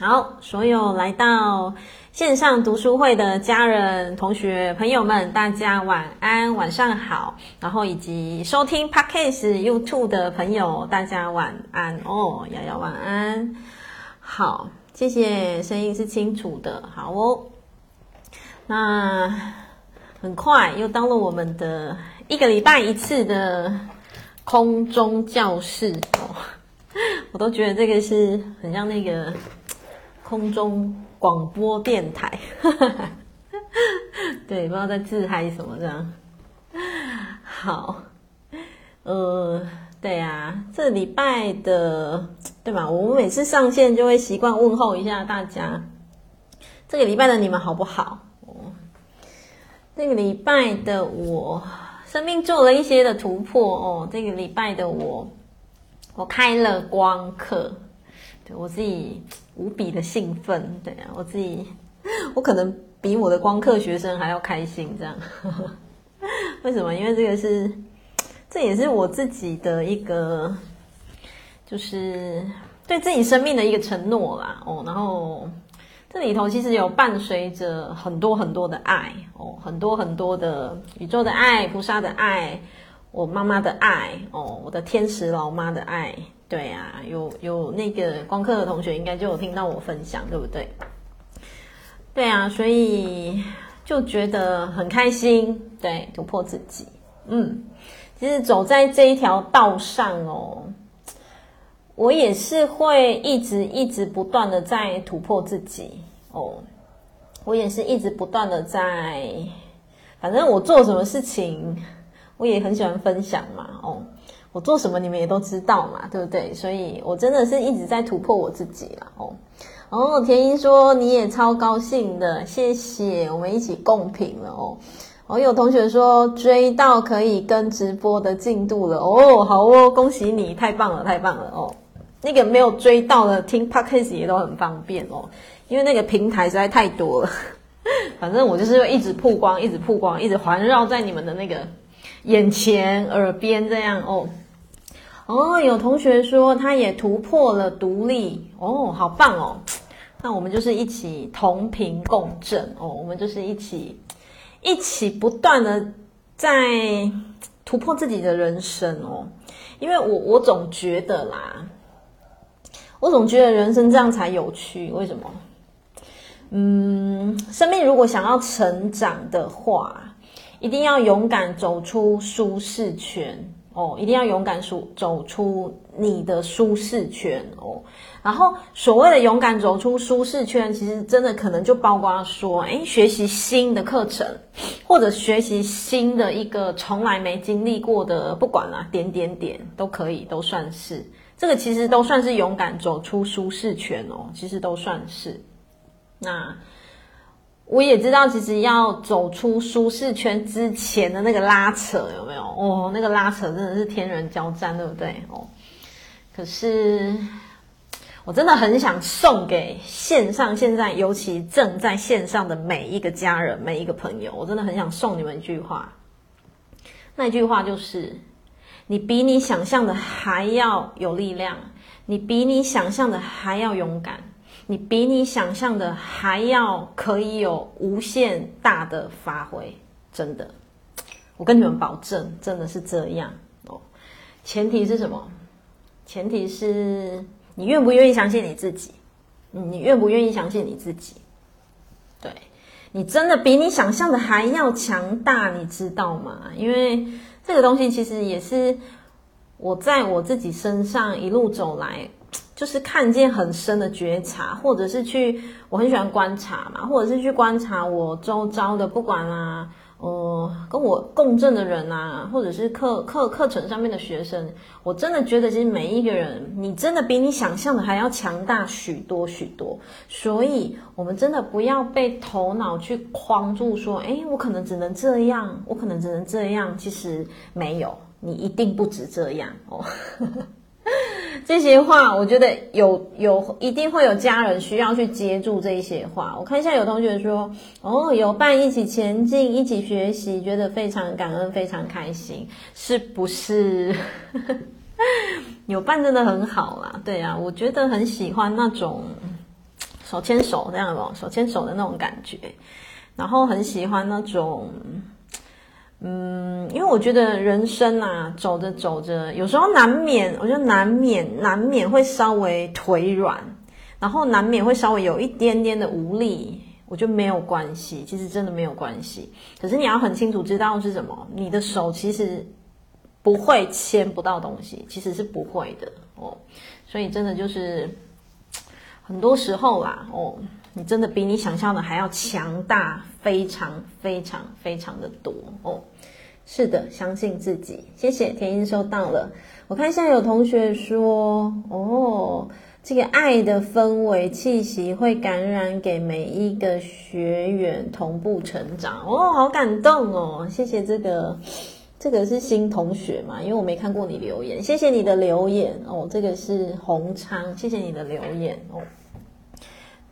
好，所有来到线上读书会的家人、同学、朋友们，大家晚安，晚上好。然后以及收听 Podcast YouTube 的朋友，大家晚安哦，瑶瑶晚安。好，谢谢，声音是清楚的，好哦。那很快又到了我们的一个礼拜一次的空中教室哦，我都觉得这个是很像那个。空中广播电台，对，不知道在自嗨什么这样。好，呃，对啊，这礼拜的对吧？我每次上线就会习惯问候一下大家，这个礼拜的你们好不好？哦，这个礼拜的我生命做了一些的突破哦。这个礼拜的我，我开了光课。对，我自己无比的兴奋，对啊，我自己，我可能比我的光课学生还要开心，这样，为什么？因为这个是，这也是我自己的一个，就是对自己生命的一个承诺啦，哦，然后这里头其实有伴随着很多很多的爱，哦，很多很多的宇宙的爱、菩萨的爱、我妈妈的爱，哦，我的天使老妈的爱。对啊，有有那个光课的同学应该就有听到我分享，对不对？对啊，所以就觉得很开心，对，突破自己。嗯，其实走在这一条道上哦，我也是会一直一直不断的在突破自己哦，我也是一直不断的在，反正我做什么事情，我也很喜欢分享嘛，哦。我做什么你们也都知道嘛，对不对？所以我真的是一直在突破我自己了哦。哦田英说你也超高兴的，谢谢，我们一起共评了哦。哦，有同学说追到可以跟直播的进度了哦，好哦，恭喜你，太棒了，太棒了哦。那个没有追到的听 Podcast 也都很方便哦，因为那个平台实在太多了。反正我就是一直曝光，一直曝光，一直环绕在你们的那个眼前、耳边这样哦。哦，有同学说他也突破了独立哦，好棒哦！那我们就是一起同频共振哦，我们就是一起一起不断的在突破自己的人生哦。因为我我总觉得啦，我总觉得人生这样才有趣。为什么？嗯，生命如果想要成长的话，一定要勇敢走出舒适圈。哦，一定要勇敢出走出你的舒适圈哦。然后，所谓的勇敢走出舒适圈，其实真的可能就包括说，诶，学习新的课程，或者学习新的一个从来没经历过的，不管啦，点点点都可以，都算是。这个其实都算是勇敢走出舒适圈哦，其实都算是。那。我也知道，其实要走出舒适圈之前的那个拉扯有没有？哦，那个拉扯真的是天人交战，对不对？哦，可是我真的很想送给线上现在尤其正在线上的每一个家人、每一个朋友，我真的很想送你们一句话。那句话就是：你比你想象的还要有力量，你比你想象的还要勇敢。你比你想象的还要可以有无限大的发挥，真的，我跟你们保证，真的是这样哦。前提是什么？前提是你愿不愿意相信你自己？你愿不愿意相信你自己？对，你真的比你想象的还要强大，你知道吗？因为这个东西其实也是我在我自己身上一路走来。就是看见很深的觉察，或者是去，我很喜欢观察嘛，或者是去观察我周遭的，不管啊，呃，跟我共振的人啊，或者是课课课程上面的学生，我真的觉得，其实每一个人，你真的比你想象的还要强大许多许多。所以，我们真的不要被头脑去框住，说，诶，我可能只能这样，我可能只能这样。其实没有，你一定不止这样哦。这些话，我觉得有有一定会有家人需要去接住这些话。我看一下，有同学说，哦，有伴一起前进，一起学习，觉得非常感恩，非常开心，是不是？有伴真的很好啦，对啊，我觉得很喜欢那种手牵手这样的，手牵手的那种感觉，然后很喜欢那种，嗯，因为我觉得人生啊，走着走着，有时候难免，我觉得难免难免会稍微腿软，然后难免会稍微有一点点的无力，我觉得没有关系，其实真的没有关系。可是你要很清楚知道是什么，你的手其实不会牵不到东西，其实是不会的哦，所以真的就是。很多时候啦，哦，你真的比你想象的还要强大，非常非常非常的多哦。是的，相信自己。谢谢田英收到了。我看现在有同学说，哦，这个爱的氛围气息会感染给每一个学员同步成长。哦，好感动哦。谢谢这个。这个是新同学嘛？因为我没看过你留言，谢谢你的留言哦。这个是洪昌，谢谢你的留言哦。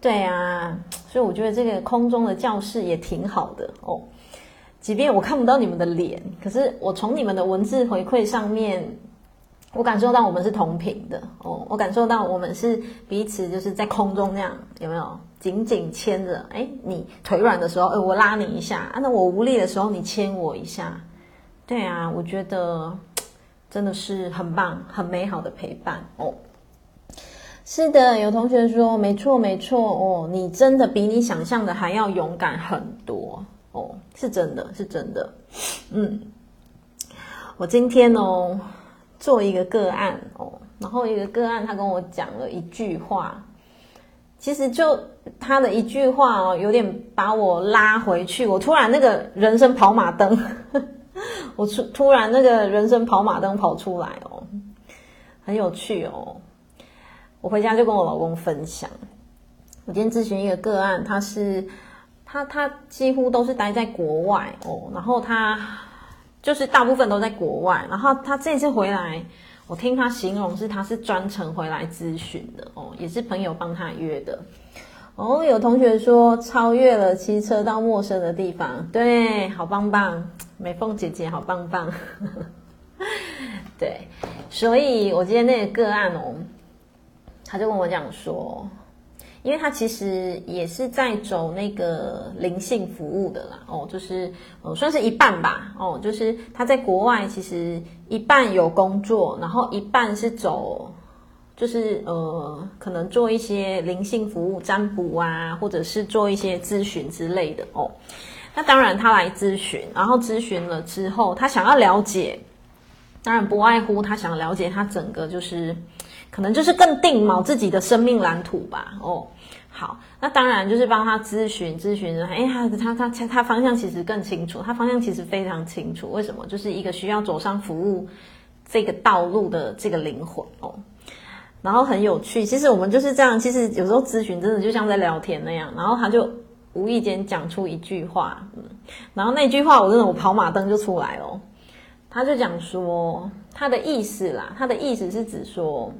对啊，所以我觉得这个空中的教室也挺好的哦。即便我看不到你们的脸，可是我从你们的文字回馈上面，我感受到我们是同频的哦。我感受到我们是彼此就是在空中那样，有没有紧紧牵着？哎，你腿软的时候，哎，我拉你一下；啊，那我无力的时候，你牵我一下。对啊，我觉得真的是很棒、很美好的陪伴哦。是的，有同学说没错，没错哦，你真的比你想象的还要勇敢很多哦，是真的，是真的。嗯，我今天哦做一个个案哦，然后一个个案他跟我讲了一句话，其实就他的一句话哦，有点把我拉回去，我突然那个人生跑马灯。我突突然那个人生跑马灯跑出来哦，很有趣哦。我回家就跟我老公分享，我今天咨询一个个案，他是他他几乎都是待在国外哦，然后他就是大部分都在国外，然后他这次回来，我听他形容是他是专程回来咨询的哦，也是朋友帮他约的。哦，有同学说超越了骑车到陌生的地方，对，好棒棒，美凤姐姐好棒棒，对，所以我今天那个个案哦，他就跟我讲说，因为他其实也是在走那个灵性服务的啦，哦，就是呃算是一半吧，哦，就是他在国外其实一半有工作，然后一半是走。就是呃，可能做一些灵性服务、占卜啊，或者是做一些咨询之类的哦。那当然，他来咨询，然后咨询了之后，他想要了解，当然不外乎他想了解他整个就是，可能就是更定锚自己的生命蓝图吧。哦，好，那当然就是帮他咨询咨询，哎，他他他他他方向其实更清楚，他方向其实非常清楚。为什么？就是一个需要走上服务这个道路的这个灵魂哦。然后很有趣，其实我们就是这样。其实有时候咨询真的就像在聊天那样。然后他就无意间讲出一句话，嗯，然后那句话我真的我跑马灯就出来了。他就讲说他的意思啦，他的意思是指说，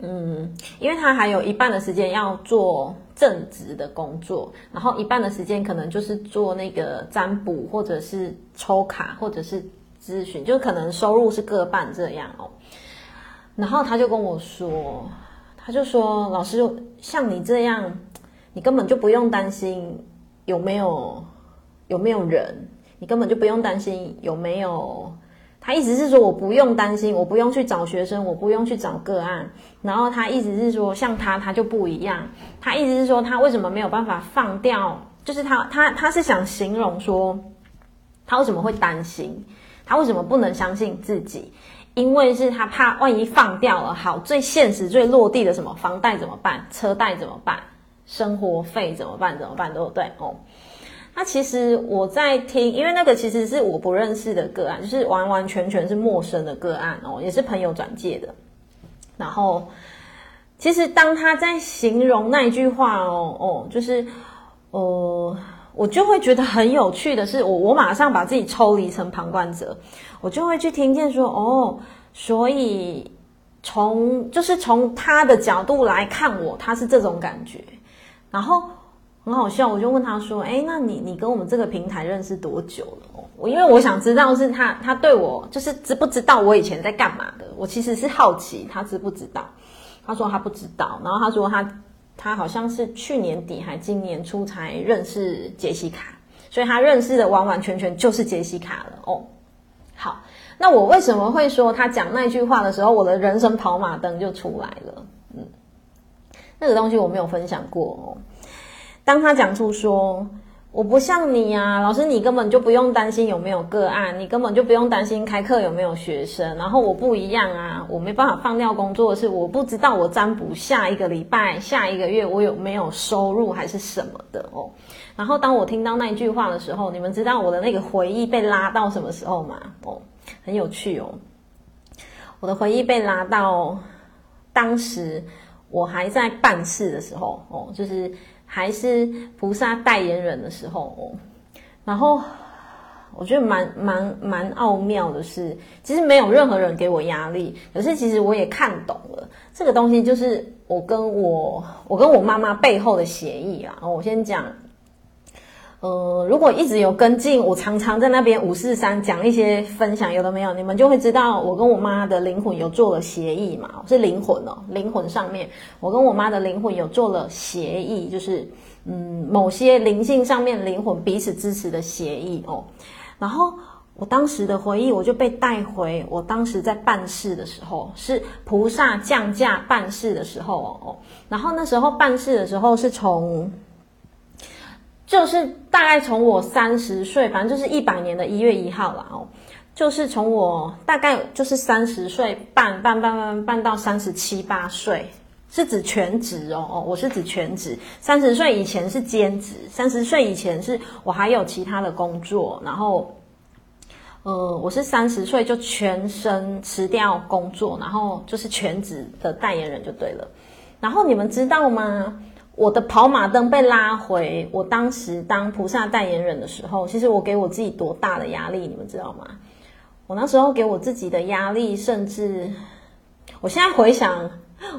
嗯，因为他还有一半的时间要做正职的工作，然后一半的时间可能就是做那个占卜或者是抽卡或者是咨询，就可能收入是各半这样哦。然后他就跟我说，他就说：“老师，像你这样，你根本就不用担心有没有有没有人，你根本就不用担心有没有。”他意思是说，我不用担心，我不用去找学生，我不用去找个案。然后他意思是说，像他，他就不一样。他意思是说，他为什么没有办法放掉？就是他他他是想形容说，他为什么会担心？他为什么不能相信自己？因为是他怕万一放掉了，好，最现实、最落地的什么房贷怎么办？车贷怎么办？生活费怎么办？怎么办？对不对？哦，那其实我在听，因为那个其实是我不认识的个案，就是完完全全是陌生的个案哦，也是朋友转介的。然后，其实当他在形容那一句话哦哦，就是呃。我就会觉得很有趣的是，我我马上把自己抽离成旁观者，我就会去听见说，哦，所以从就是从他的角度来看我，他是这种感觉，然后很好笑，我就问他说，哎，那你你跟我们这个平台认识多久了？我因为我想知道是他他对我就是知不知道我以前在干嘛的，我其实是好奇他知不知道，他说他不知道，然后他说他。他好像是去年底还今年初才认识杰西卡，所以他认识的完完全全就是杰西卡了哦。好，那我为什么会说他讲那句话的时候，我的人生跑马灯就出来了？嗯，那个东西我没有分享过哦。当他讲出说。我不像你啊，老师，你根本就不用担心有没有个案，你根本就不用担心开课有没有学生。然后我不一样啊，我没办法放掉工作是，我不知道我占卜下一个礼拜、下一个月我有没有收入还是什么的哦。然后当我听到那一句话的时候，你们知道我的那个回忆被拉到什么时候吗？哦，很有趣哦。我的回忆被拉到当时我还在办事的时候哦，就是。还是菩萨代言人的时候，然后我觉得蛮蛮蛮奥妙的是，其实没有任何人给我压力，可是其实我也看懂了这个东西，就是我跟我我跟我妈妈背后的协议啊。我先讲。呃，如果一直有跟进，我常常在那边五四三讲一些分享，有的没有，你们就会知道我跟我妈的灵魂有做了协议嘛，是灵魂哦，灵魂上面，我跟我妈的灵魂有做了协议，就是嗯，某些灵性上面灵魂彼此支持的协议哦。然后我当时的回忆，我就被带回我当时在办事的时候，是菩萨降价办事的时候哦。然后那时候办事的时候是从。就是大概从我三十岁，反正就是一百年的一月一号了哦。就是从我大概就是三十岁半半半半半到三十七八岁，是指全职哦哦，我是指全职。三十岁以前是兼职，三十岁以前是我还有其他的工作，然后呃，我是三十岁就全身辞掉工作，然后就是全职的代言人就对了。然后你们知道吗？我的跑马灯被拉回，我当时当菩萨代言人的时候，其实我给我自己多大的压力，你们知道吗？我那时候给我自己的压力，甚至我现在回想，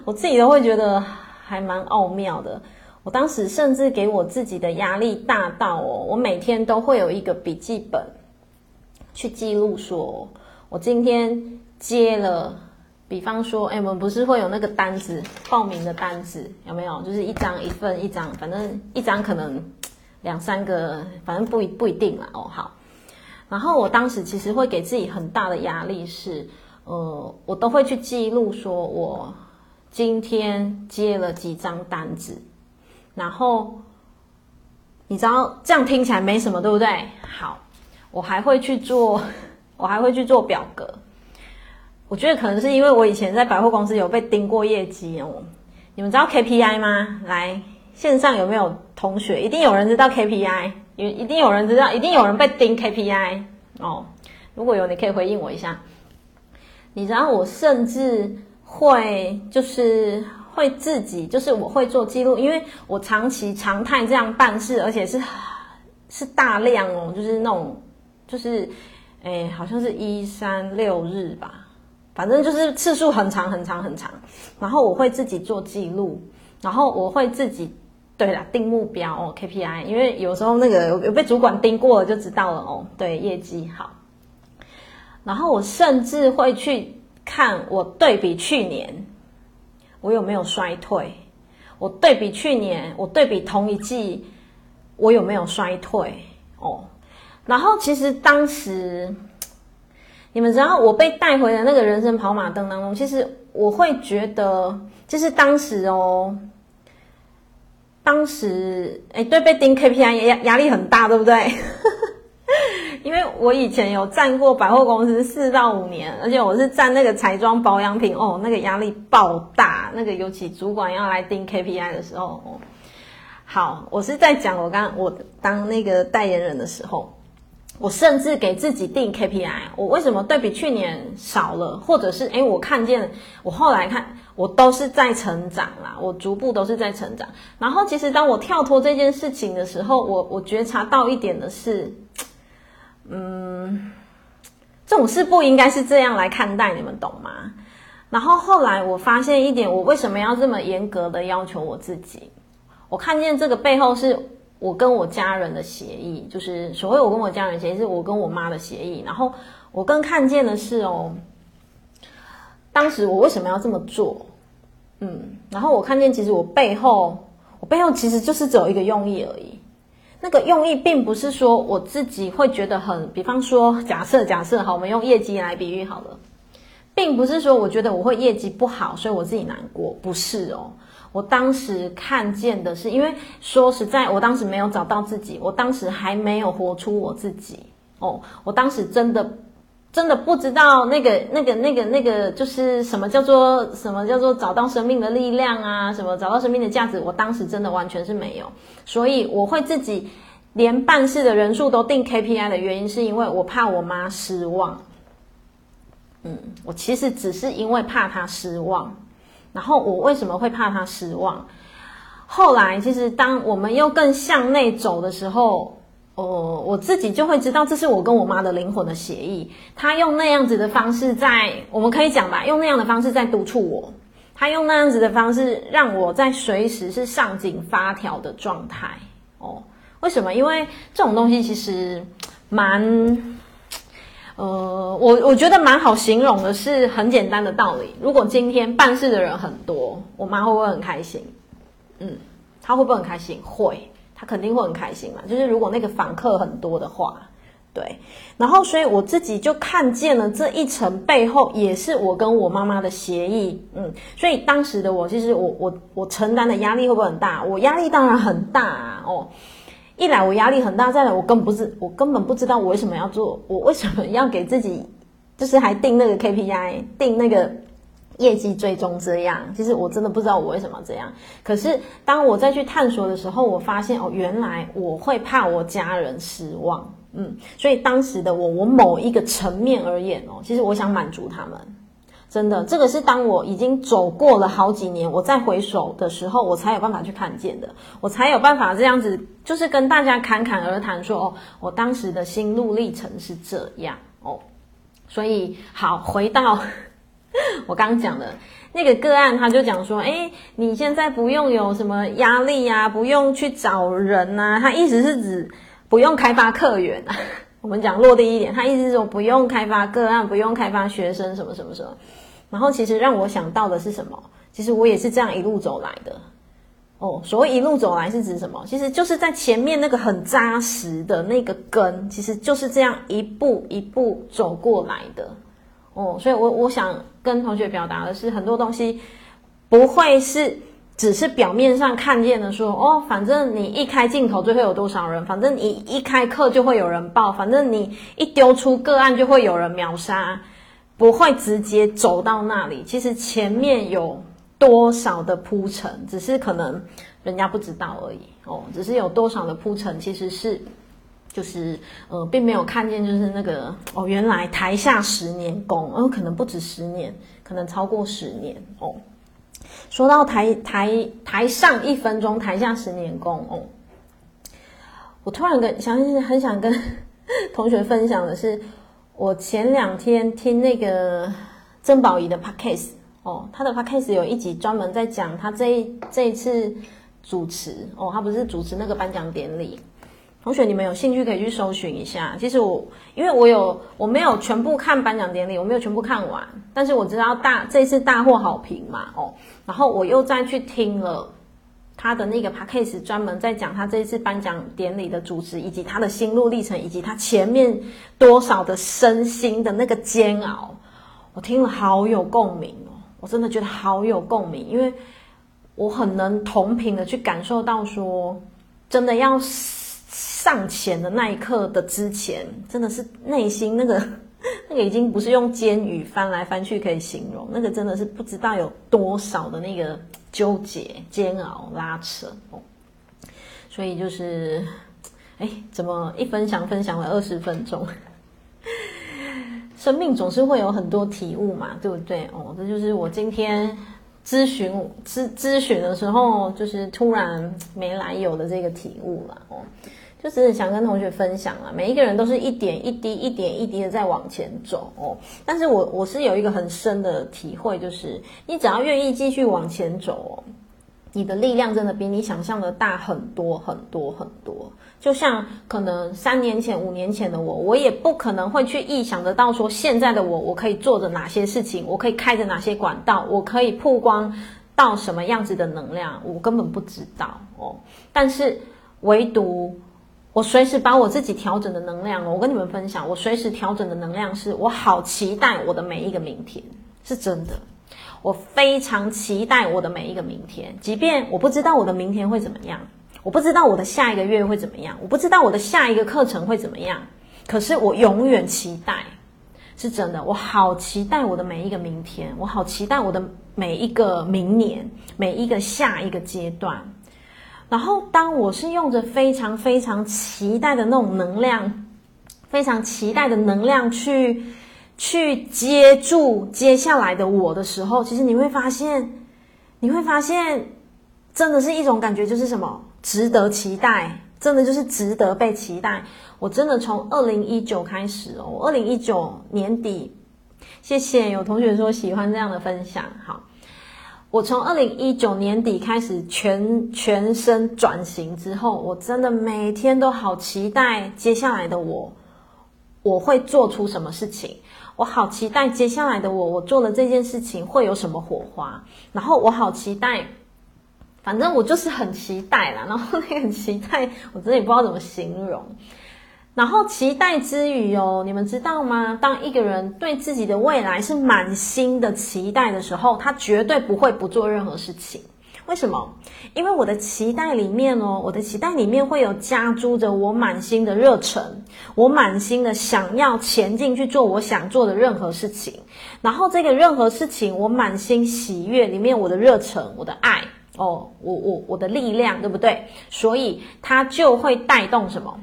我自己都会觉得还蛮奥妙的。我当时甚至给我自己的压力大到哦，我每天都会有一个笔记本去记录，说我今天接了。比方说，哎，我们不是会有那个单子，报名的单子有没有？就是一张一份一张，反正一张可能两三个，反正不一不一定啦。哦，好。然后我当时其实会给自己很大的压力是，呃，我都会去记录说我今天接了几张单子，然后你知道这样听起来没什么，对不对？好，我还会去做，我还会去做表格。我觉得可能是因为我以前在百货公司有被盯过业绩哦。你们知道 KPI 吗？来，线上有没有同学？一定有人知道 KPI，一一定有人知道，一定有人被盯 KPI 哦。如果有，你可以回应我一下。你知道我甚至会就是会自己就是我会做记录，因为我长期常态这样办事，而且是是大量哦，就是那种就是诶，好像是一三六日吧。反正就是次数很长很长很长，然后我会自己做记录，然后我会自己对啦定目标哦 KPI，因为有时候那个有被主管盯过了就知道了哦，对业绩好。然后我甚至会去看我对比去年，我有没有衰退？我对比去年，我对比同一季，我有没有衰退？哦，然后其实当时。你们知道我被带回的那个人生跑马灯当中，其实我会觉得，就是当时哦，当时哎，对，被盯 KPI 压压力很大，对不对？因为我以前有站过百货公司四到五年，而且我是站那个彩妆保养品哦，那个压力爆大，那个尤其主管要来盯 KPI 的时候哦。好，我是在讲我刚我当那个代言人的时候。我甚至给自己定 KPI，我为什么对比去年少了，或者是诶，我看见我后来看我都是在成长啦，我逐步都是在成长。然后其实当我跳脱这件事情的时候，我我觉察到一点的是，嗯，这种事不应该是这样来看待，你们懂吗？然后后来我发现一点，我为什么要这么严格的要求我自己？我看见这个背后是。我跟我家人的协议，就是所谓我跟我家人协议，是我跟我妈的协议。然后我更看见的是哦，当时我为什么要这么做？嗯，然后我看见其实我背后我背后其实就是只有一个用意而已。那个用意并不是说我自己会觉得很，比方说假设假设好，我们用业绩来比喻好了，并不是说我觉得我会业绩不好，所以我自己难过，不是哦。我当时看见的是，因为说实在，我当时没有找到自己，我当时还没有活出我自己哦，我当时真的。真的不知道那个、那个、那个、那个，就是什么叫做什么叫做找到生命的力量啊？什么找到生命的价值？我当时真的完全是没有，所以我会自己连办事的人数都定 KPI 的原因，是因为我怕我妈失望。嗯，我其实只是因为怕她失望。然后我为什么会怕他失望？后来其实当我们又更向内走的时候。哦，我自己就会知道，这是我跟我妈的灵魂的协议。她用那样子的方式在，我们可以讲吧，用那样的方式在督促我。她用那样子的方式让我在随时是上紧发条的状态。哦，为什么？因为这种东西其实蛮，呃，我我觉得蛮好形容的，是很简单的道理。如果今天办事的人很多，我妈会不会很开心？嗯，她会不会很开心？会。她肯定会很开心嘛，就是如果那个访客很多的话，对，然后所以我自己就看见了这一层背后也是我跟我妈妈的协议，嗯，所以当时的我其实我我我承担的压力会不会很大？我压力当然很大，哦，一来我压力很大，再来我根本不是我根本不知道我为什么要做，我为什么要给自己就是还定那个 KPI，定那个。业绩追踪这样，其实我真的不知道我为什么这样。可是当我再去探索的时候，我发现哦，原来我会怕我家人失望，嗯，所以当时的我，我某一个层面而言哦，其实我想满足他们，真的，这个是当我已经走过了好几年，我再回首的时候，我才有办法去看见的，我才有办法这样子，就是跟大家侃侃而谈说哦，我当时的心路历程是这样哦，所以好，回到。我刚刚讲的那个个案，他就讲说：“哎，你现在不用有什么压力呀，不用去找人呐。”他意思是指不用开发客源啊。我们讲落地一点，他意思是说不用开发个案，不用开发学生，什么什么什么。然后其实让我想到的是什么？其实我也是这样一路走来的。哦，所谓一路走来是指什么？其实就是在前面那个很扎实的那个根，其实就是这样一步一步走过来的。哦，所以我我想跟同学表达的是，很多东西不会是只是表面上看见的说，哦，反正你一开镜头就会有多少人，反正你一开课就会有人报，反正你一丢出个案就会有人秒杀，不会直接走到那里。其实前面有多少的铺陈，只是可能人家不知道而已。哦，只是有多少的铺陈，其实是。就是呃，并没有看见，就是那个哦，原来台下十年功，哦，可能不止十年，可能超过十年哦。说到台台台上一分钟，台下十年功哦。我突然跟想很想跟 同学分享的是，我前两天听那个曾宝仪的 podcast 哦，他的 podcast 有一集专门在讲他这一这一次主持哦，他不是主持那个颁奖典礼。同学，你们有兴趣可以去搜寻一下。其实我，因为我有我没有全部看颁奖典礼，我没有全部看完，但是我知道大这次大获好评嘛，哦，然后我又再去听了他的那个 podcast，专门在讲他这一次颁奖典礼的主持，以及他的心路历程，以及他前面多少的身心的那个煎熬，我听了好有共鸣哦，我真的觉得好有共鸣，因为我很能同频的去感受到说，真的要。上前的那一刻的之前，真的是内心那个 那个已经不是用监狱翻来翻去可以形容，那个真的是不知道有多少的那个纠结、煎熬、拉扯哦。所以就是，哎，怎么一分享分享了二十分钟？生命总是会有很多体悟嘛，对不对？哦，这就是我今天咨询咨咨询的时候，就是突然没来由的这个体悟了哦。就只是想跟同学分享啊，每一个人都是一点一滴、一点一滴的在往前走哦。但是我我是有一个很深的体会，就是你只要愿意继续往前走，你的力量真的比你想象的大很多很多很多。就像可能三年前、五年前的我，我也不可能会去臆想得到说现在的我，我可以做着哪些事情，我可以开着哪些管道，我可以曝光到什么样子的能量，我根本不知道哦。但是唯独我随时把我自己调整的能量，我跟你们分享，我随时调整的能量是我好期待我的每一个明天，是真的。我非常期待我的每一个明天，即便我不知道我的明天会怎么样，我不知道我的下一个月会怎么样，我不知道我的下一个课程会怎么样，可是我永远期待，是真的。我好期待我的每一个明天，我好期待我的每一个明年，每一个下一个阶段。然后，当我是用着非常非常期待的那种能量，非常期待的能量去。去接住接下来的我的时候，其实你会发现，你会发现，真的是一种感觉，就是什么值得期待，真的就是值得被期待。我真的从二零一九开始哦，二零一九年底，谢谢有同学说喜欢这样的分享。好，我从二零一九年底开始全全身转型之后，我真的每天都好期待接下来的我，我会做出什么事情。我好期待接下来的我，我做了这件事情会有什么火花？然后我好期待，反正我就是很期待啦。然后那个很期待，我真的也不知道怎么形容。然后期待之余哦，你们知道吗？当一个人对自己的未来是满心的期待的时候，他绝对不会不做任何事情。为什么？因为我的期待里面哦，我的期待里面会有加注着我满心的热忱，我满心的想要前进去做我想做的任何事情。然后这个任何事情，我满心喜悦里面，我的热忱，我的爱哦，我我我的力量，对不对？所以它就会带动什么？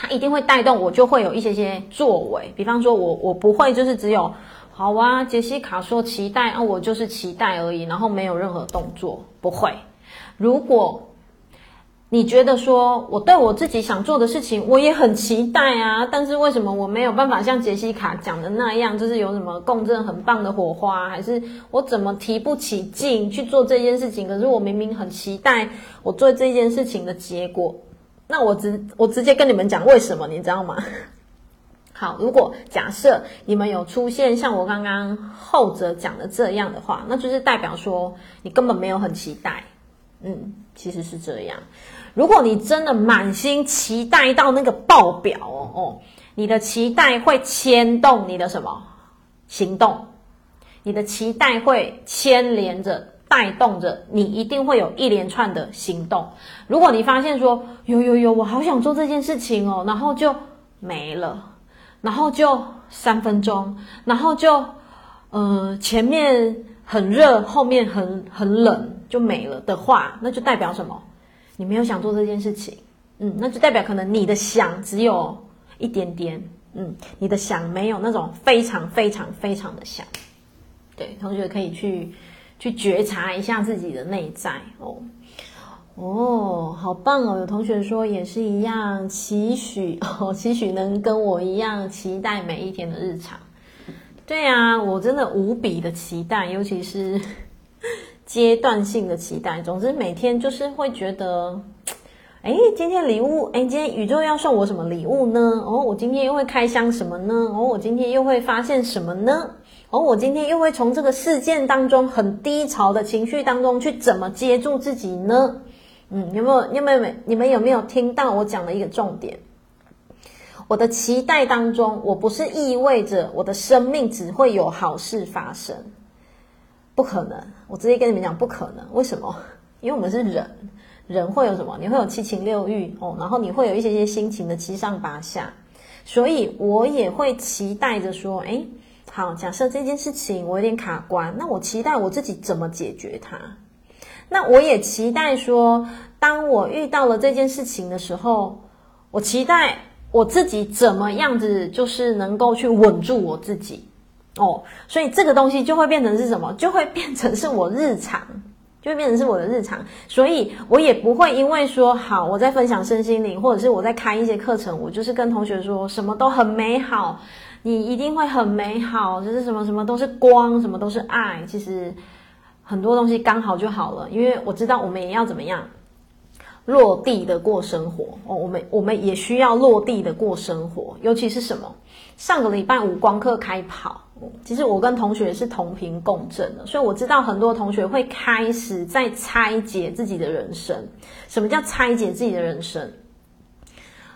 它一定会带动我，就会有一些些作为。比方说我我不会就是只有。好啊，杰西卡说期待啊，我就是期待而已，然后没有任何动作，不会。如果你觉得说我对我自己想做的事情，我也很期待啊，但是为什么我没有办法像杰西卡讲的那样，就是有什么共振很棒的火花，还是我怎么提不起劲去做这件事情？可是我明明很期待我做这件事情的结果，那我直我直接跟你们讲为什么，你知道吗？好，如果假设你们有出现像我刚刚后者讲的这样的话，那就是代表说你根本没有很期待。嗯，其实是这样。如果你真的满心期待到那个爆表哦哦，你的期待会牵动你的什么行动？你的期待会牵连着带动着你，一定会有一连串的行动。如果你发现说有有有，我好想做这件事情哦，然后就没了。然后就三分钟，然后就，呃，前面很热，后面很很冷，就没了的话，那就代表什么？你没有想做这件事情，嗯，那就代表可能你的想只有一点点，嗯，你的想没有那种非常非常非常的想，对，同学可以去去觉察一下自己的内在哦。哦，好棒哦！有同学说也是一样，期许哦，期许能跟我一样期待每一天的日常。对啊，我真的无比的期待，尤其是 阶段性的期待。总之每天就是会觉得，哎，今天礼物，哎，今天宇宙要送我什么礼物呢？哦，我今天又会开箱什么呢？哦，我今天又会发现什么呢？哦，我今天又会从这个事件当中很低潮的情绪当中去怎么接住自己呢？嗯，有没有？有没有？你们有没有听到我讲的一个重点？我的期待当中，我不是意味着我的生命只会有好事发生，不可能。我直接跟你们讲，不可能。为什么？因为我们是人，人会有什么？你会有七情六欲哦，然后你会有一些些心情的七上八下，所以我也会期待着说，诶，好，假设这件事情我有点卡关，那我期待我自己怎么解决它。那我也期待说，当我遇到了这件事情的时候，我期待我自己怎么样子，就是能够去稳住我自己哦。所以这个东西就会变成是什么？就会变成是我日常，就会变成是我的日常。所以我也不会因为说好，我在分享身心灵，或者是我在开一些课程，我就是跟同学说什么都很美好，你一定会很美好，就是什么什么都是光，什么都是爱。其实。很多东西刚好就好了，因为我知道我们也要怎么样落地的过生活哦。我们我们也需要落地的过生活，尤其是什么？上个礼拜五光课开跑其实我跟同学是同频共振的，所以我知道很多同学会开始在拆解自己的人生。什么叫拆解自己的人生？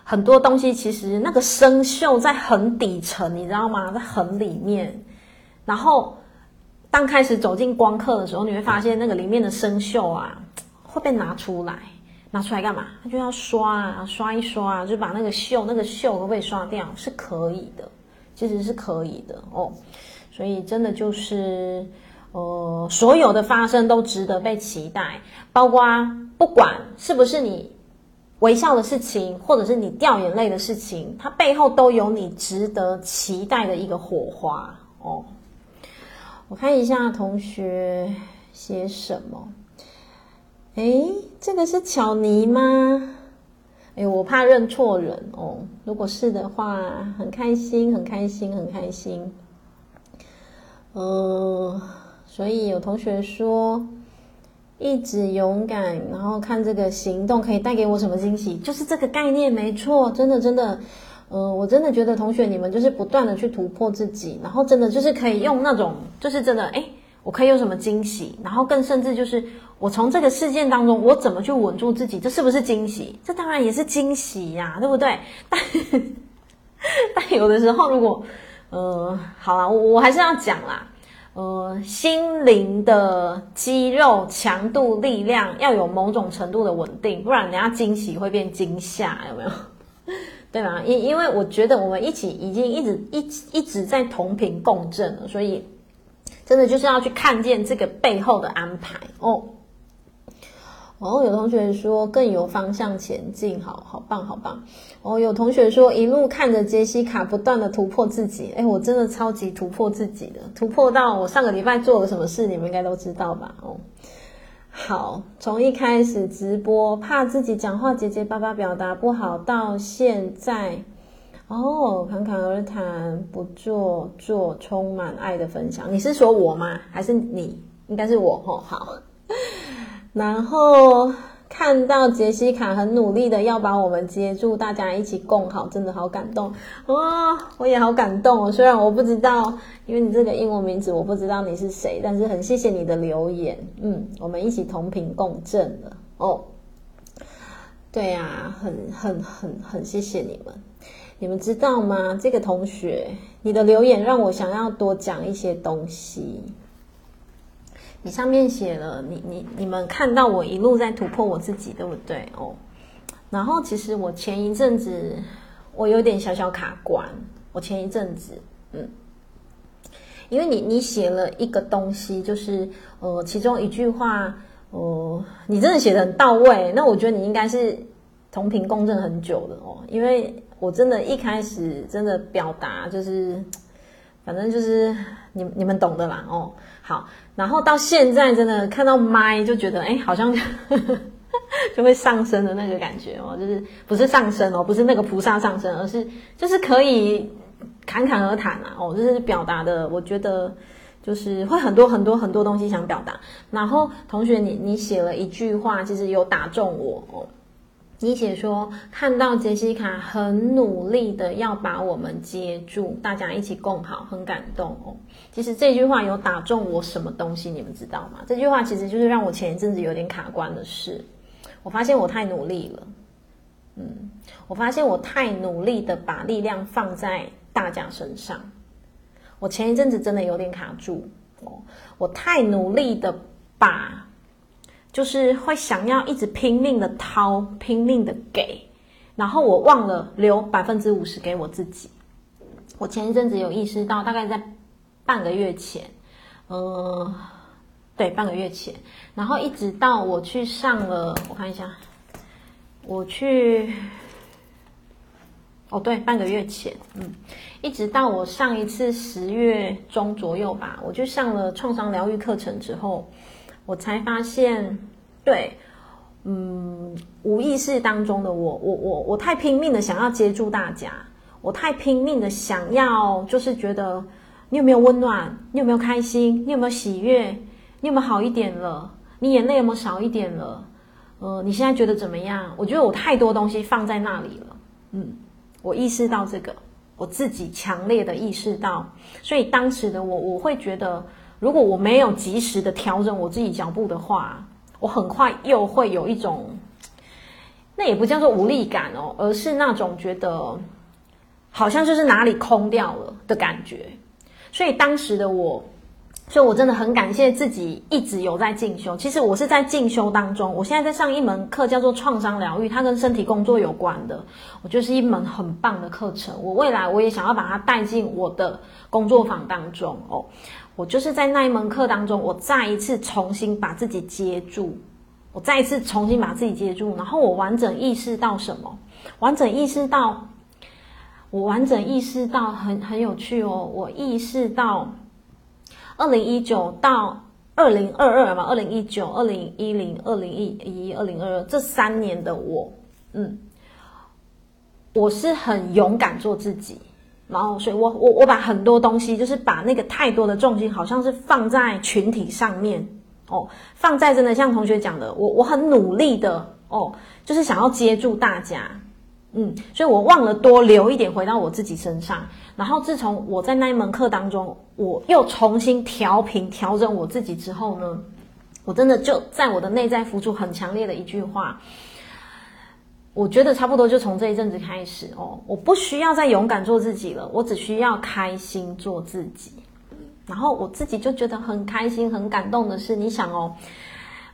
很多东西其实那个生锈在很底层，你知道吗？在很里面。然后当开始走进光刻的时候，你会发现那个里面的生锈啊，会被拿出来。拿出来干嘛？他就要刷啊，刷一刷啊，就把那个锈，那个锈可不可以刷掉？是可以的。其实是可以的哦，所以真的就是，呃，所有的发生都值得被期待，包括不管是不是你微笑的事情，或者是你掉眼泪的事情，它背后都有你值得期待的一个火花哦。我看一下同学写什么，诶，这个是巧妮吗？哎，我怕认错人哦。如果是的话，很开心，很开心，很开心。呃，所以有同学说，一直勇敢，然后看这个行动可以带给我什么惊喜，就是这个概念，没错，真的，真的。呃，我真的觉得同学你们就是不断的去突破自己，然后真的就是可以用那种，就是真的，哎。我可以有什么惊喜？然后更甚至就是，我从这个事件当中，我怎么去稳住自己？这是不是惊喜？这当然也是惊喜呀，对不对？但 但有的时候，如果呃，好啦，我我还是要讲啦，呃，心灵的肌肉强度力量要有某种程度的稳定，不然人家惊喜会变惊吓，有没有？对吗？因因为我觉得我们一起已经一直一一直在同频共振了，所以。真的就是要去看见这个背后的安排哦。哦，有同学说更有方向前进，好好棒，好棒。哦，有同学说一路看着杰西卡不断的突破自己，哎，我真的超级突破自己的，突破到我上个礼拜做了什么事，你们应该都知道吧？哦，好，从一开始直播怕自己讲话结结巴巴表达不好，到现在。哦，侃侃而谈，不做做充满爱的分享。你是说我吗？还是你？应该是我吼。好，然后看到杰西卡很努力的要把我们接住，大家一起共好，真的好感动哦！我也好感动哦。虽然我不知道，因为你这个英文名字我不知道你是谁，但是很谢谢你的留言。嗯，我们一起同频共振了哦。对呀，很很很很谢谢你们。你们知道吗？这个同学，你的留言让我想要多讲一些东西。你上面写了，你你你们看到我一路在突破我自己，对不对？哦，然后其实我前一阵子我有点小小卡关。我前一阵子，嗯，因为你你写了一个东西，就是呃，其中一句话，呃，你真的写得很到位。那我觉得你应该是同频共振很久的哦，因为。我真的，一开始真的表达就是，反正就是你你们懂的啦哦。好，然后到现在真的看到麦就觉得，哎，好像 就会上升的那个感觉哦，就是不是上升哦，不是那个菩萨上升，而是就是可以侃侃而谈啊哦，就是表达的，我觉得就是会很多很多很多东西想表达。然后同学你，你你写了一句话，其实有打中我哦。你写说看到杰西卡很努力的要把我们接住，大家一起共好，很感动哦。其实这句话有打中我什么东西，你们知道吗？这句话其实就是让我前一阵子有点卡关的事。我发现我太努力了，嗯，我发现我太努力的把力量放在大家身上。我前一阵子真的有点卡住哦，我太努力的把。就是会想要一直拼命的掏，拼命的给，然后我忘了留百分之五十给我自己。我前一阵子有意识到，大概在半个月前，呃，对，半个月前，然后一直到我去上了，我看一下，我去，哦，对，半个月前，嗯，一直到我上一次十月中左右吧，我去上了创伤疗愈课程之后。我才发现，对，嗯，无意识当中的我，我我我太拼命的想要接住大家，我太拼命的想要，就是觉得你有没有温暖，你有没有开心，你有没有喜悦，你有没有好一点了，你眼泪有没有少一点了？呃，你现在觉得怎么样？我觉得我太多东西放在那里了，嗯，我意识到这个，我自己强烈的意识到，所以当时的我，我会觉得，如果我没有及时的调整我自己脚步的话，我很快又会有一种，那也不叫做无力感哦，而是那种觉得好像就是哪里空掉了的感觉。所以当时的我。所以，我真的很感谢自己一直有在进修。其实我是在进修当中，我现在在上一门课，叫做创伤疗愈，它跟身体工作有关的。我就是一门很棒的课程。我未来我也想要把它带进我的工作坊当中哦。我就是在那一门课当中，我再一次重新把自己接住，我再一次重新把自己接住，然后我完整意识到什么？完整意识到，我完整意识到很很有趣哦。我意识到。二零一九到二零二二嘛，二零一九、二零一零、二零一一、二零二二这三年的我，嗯，我是很勇敢做自己，然后所以我我我把很多东西，就是把那个太多的重心，好像是放在群体上面哦，放在真的像同学讲的，我我很努力的哦，就是想要接住大家。嗯，所以我忘了多留一点回到我自己身上。然后自从我在那一门课当中，我又重新调频调整我自己之后呢，我真的就在我的内在浮出很强烈的一句话。我觉得差不多就从这一阵子开始哦，我不需要再勇敢做自己了，我只需要开心做自己。然后我自己就觉得很开心、很感动的是，你想哦，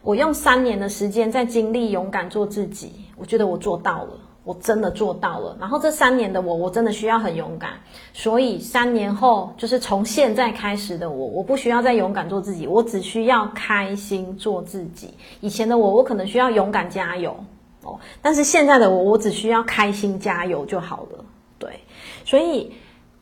我用三年的时间在经历勇敢做自己，我觉得我做到了。我真的做到了，然后这三年的我，我真的需要很勇敢，所以三年后就是从现在开始的我，我不需要再勇敢做自己，我只需要开心做自己。以前的我，我可能需要勇敢加油哦，但是现在的我，我只需要开心加油就好了。对，所以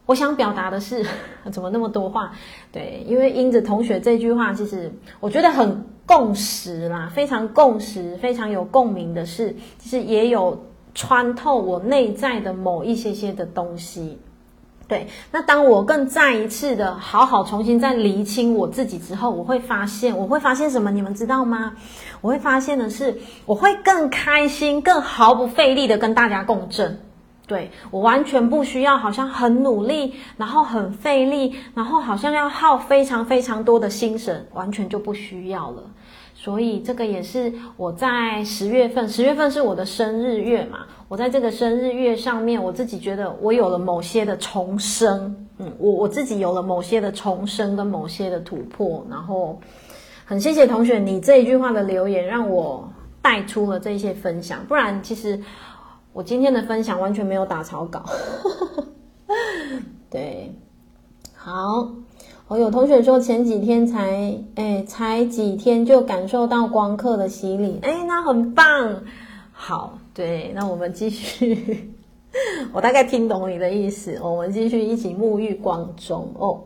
我想表达的是，怎么那么多话？对，因为英子同学这句话，其实我觉得很共识啦，非常共识，非常有共鸣的是，其实也有。穿透我内在的某一些些的东西，对。那当我更再一次的好好重新再厘清我自己之后，我会发现，我会发现什么？你们知道吗？我会发现的是，我会更开心，更毫不费力的跟大家共振。对，我完全不需要，好像很努力，然后很费力，然后好像要耗非常非常多的心神，完全就不需要了。所以这个也是我在十月份，十月份是我的生日月嘛。我在这个生日月上面，我自己觉得我有了某些的重生，嗯，我我自己有了某些的重生跟某些的突破。然后很谢谢同学你这一句话的留言，让我带出了这些分享。不然其实我今天的分享完全没有打草稿。对，好。我有同学说前几天才，哎，才几天就感受到光课的洗礼，哎，那很棒。好，对，那我们继续。我大概听懂你的意思，我们继续一起沐浴光中哦。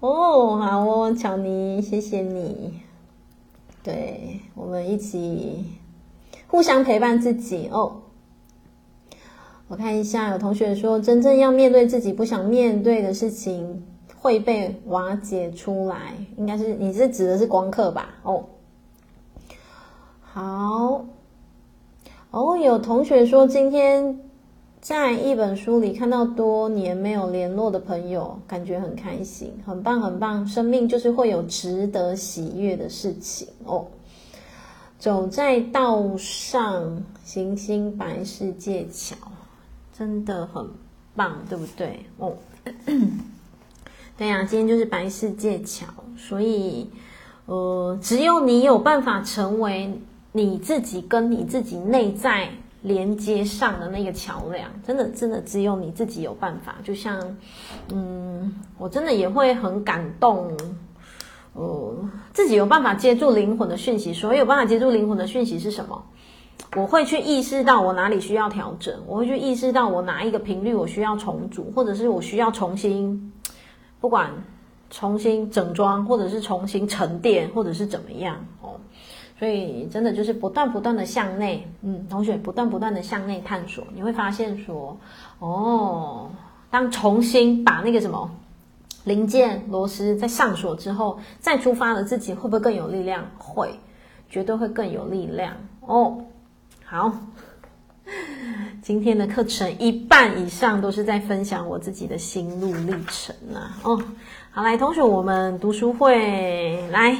哦，好哦，乔尼，谢谢你。对，我们一起互相陪伴自己哦。我看一下，有同学说，真正要面对自己不想面对的事情。会被瓦解出来，应该是你是指的是光刻吧？哦，好，哦，有同学说今天在一本书里看到多年没有联络的朋友，感觉很开心，很棒，很棒。生命就是会有值得喜悦的事情哦。走在道上，行星白世界桥，真的很棒，对不对？哦。对呀、今天就是白世界桥，所以，呃，只有你有办法成为你自己跟你自己内在连接上的那个桥梁，真的，真的只有你自己有办法。就像，嗯，我真的也会很感动，呃，自己有办法接住灵魂的讯息。所以有办法接住灵魂的讯息是什么？我会去意识到我哪里需要调整，我会去意识到我哪一个频率我需要重组，或者是我需要重新。不管重新整装，或者是重新沉淀，或者是怎么样哦，所以真的就是不断不断的向内，嗯，同学不断不断的向内探索，你会发现说，哦，当重新把那个什么零件螺丝再上锁之后，再出发的自己会不会更有力量？会，绝对会更有力量哦。好，今天的课程一半以上都是在分享我自己的心路历程啊。哦，好，来，同学，我们读书会来，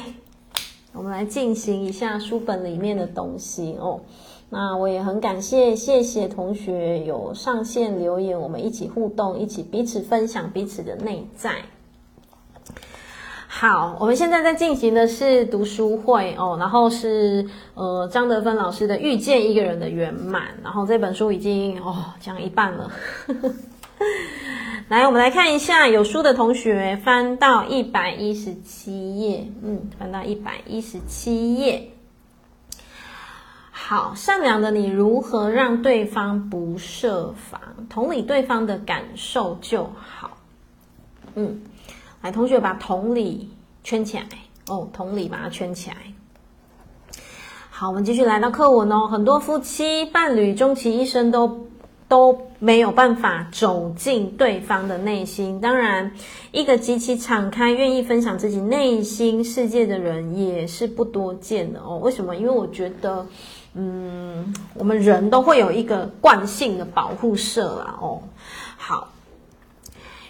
我们来进行一下书本里面的东西哦。那我也很感谢，谢谢同学有上线留言，我们一起互动，一起彼此分享彼此的内在。好，我们现在在进行的是读书会哦，然后是呃张德芬老师的《遇见一个人的圆满》，然后这本书已经哦讲一半了。来，我们来看一下，有书的同学翻到一百一十七页，嗯，翻到一百一十七页。好，善良的你如何让对方不设防，同理对方的感受就好，嗯。来，同学把同理圈起来哦，同理把它圈起来。好，我们继续来到课文哦。很多夫妻伴侣终其一生都都没有办法走进对方的内心。当然，一个极其敞开、愿意分享自己内心世界的人也是不多见的哦。为什么？因为我觉得，嗯，我们人都会有一个惯性的保护色啊哦。好。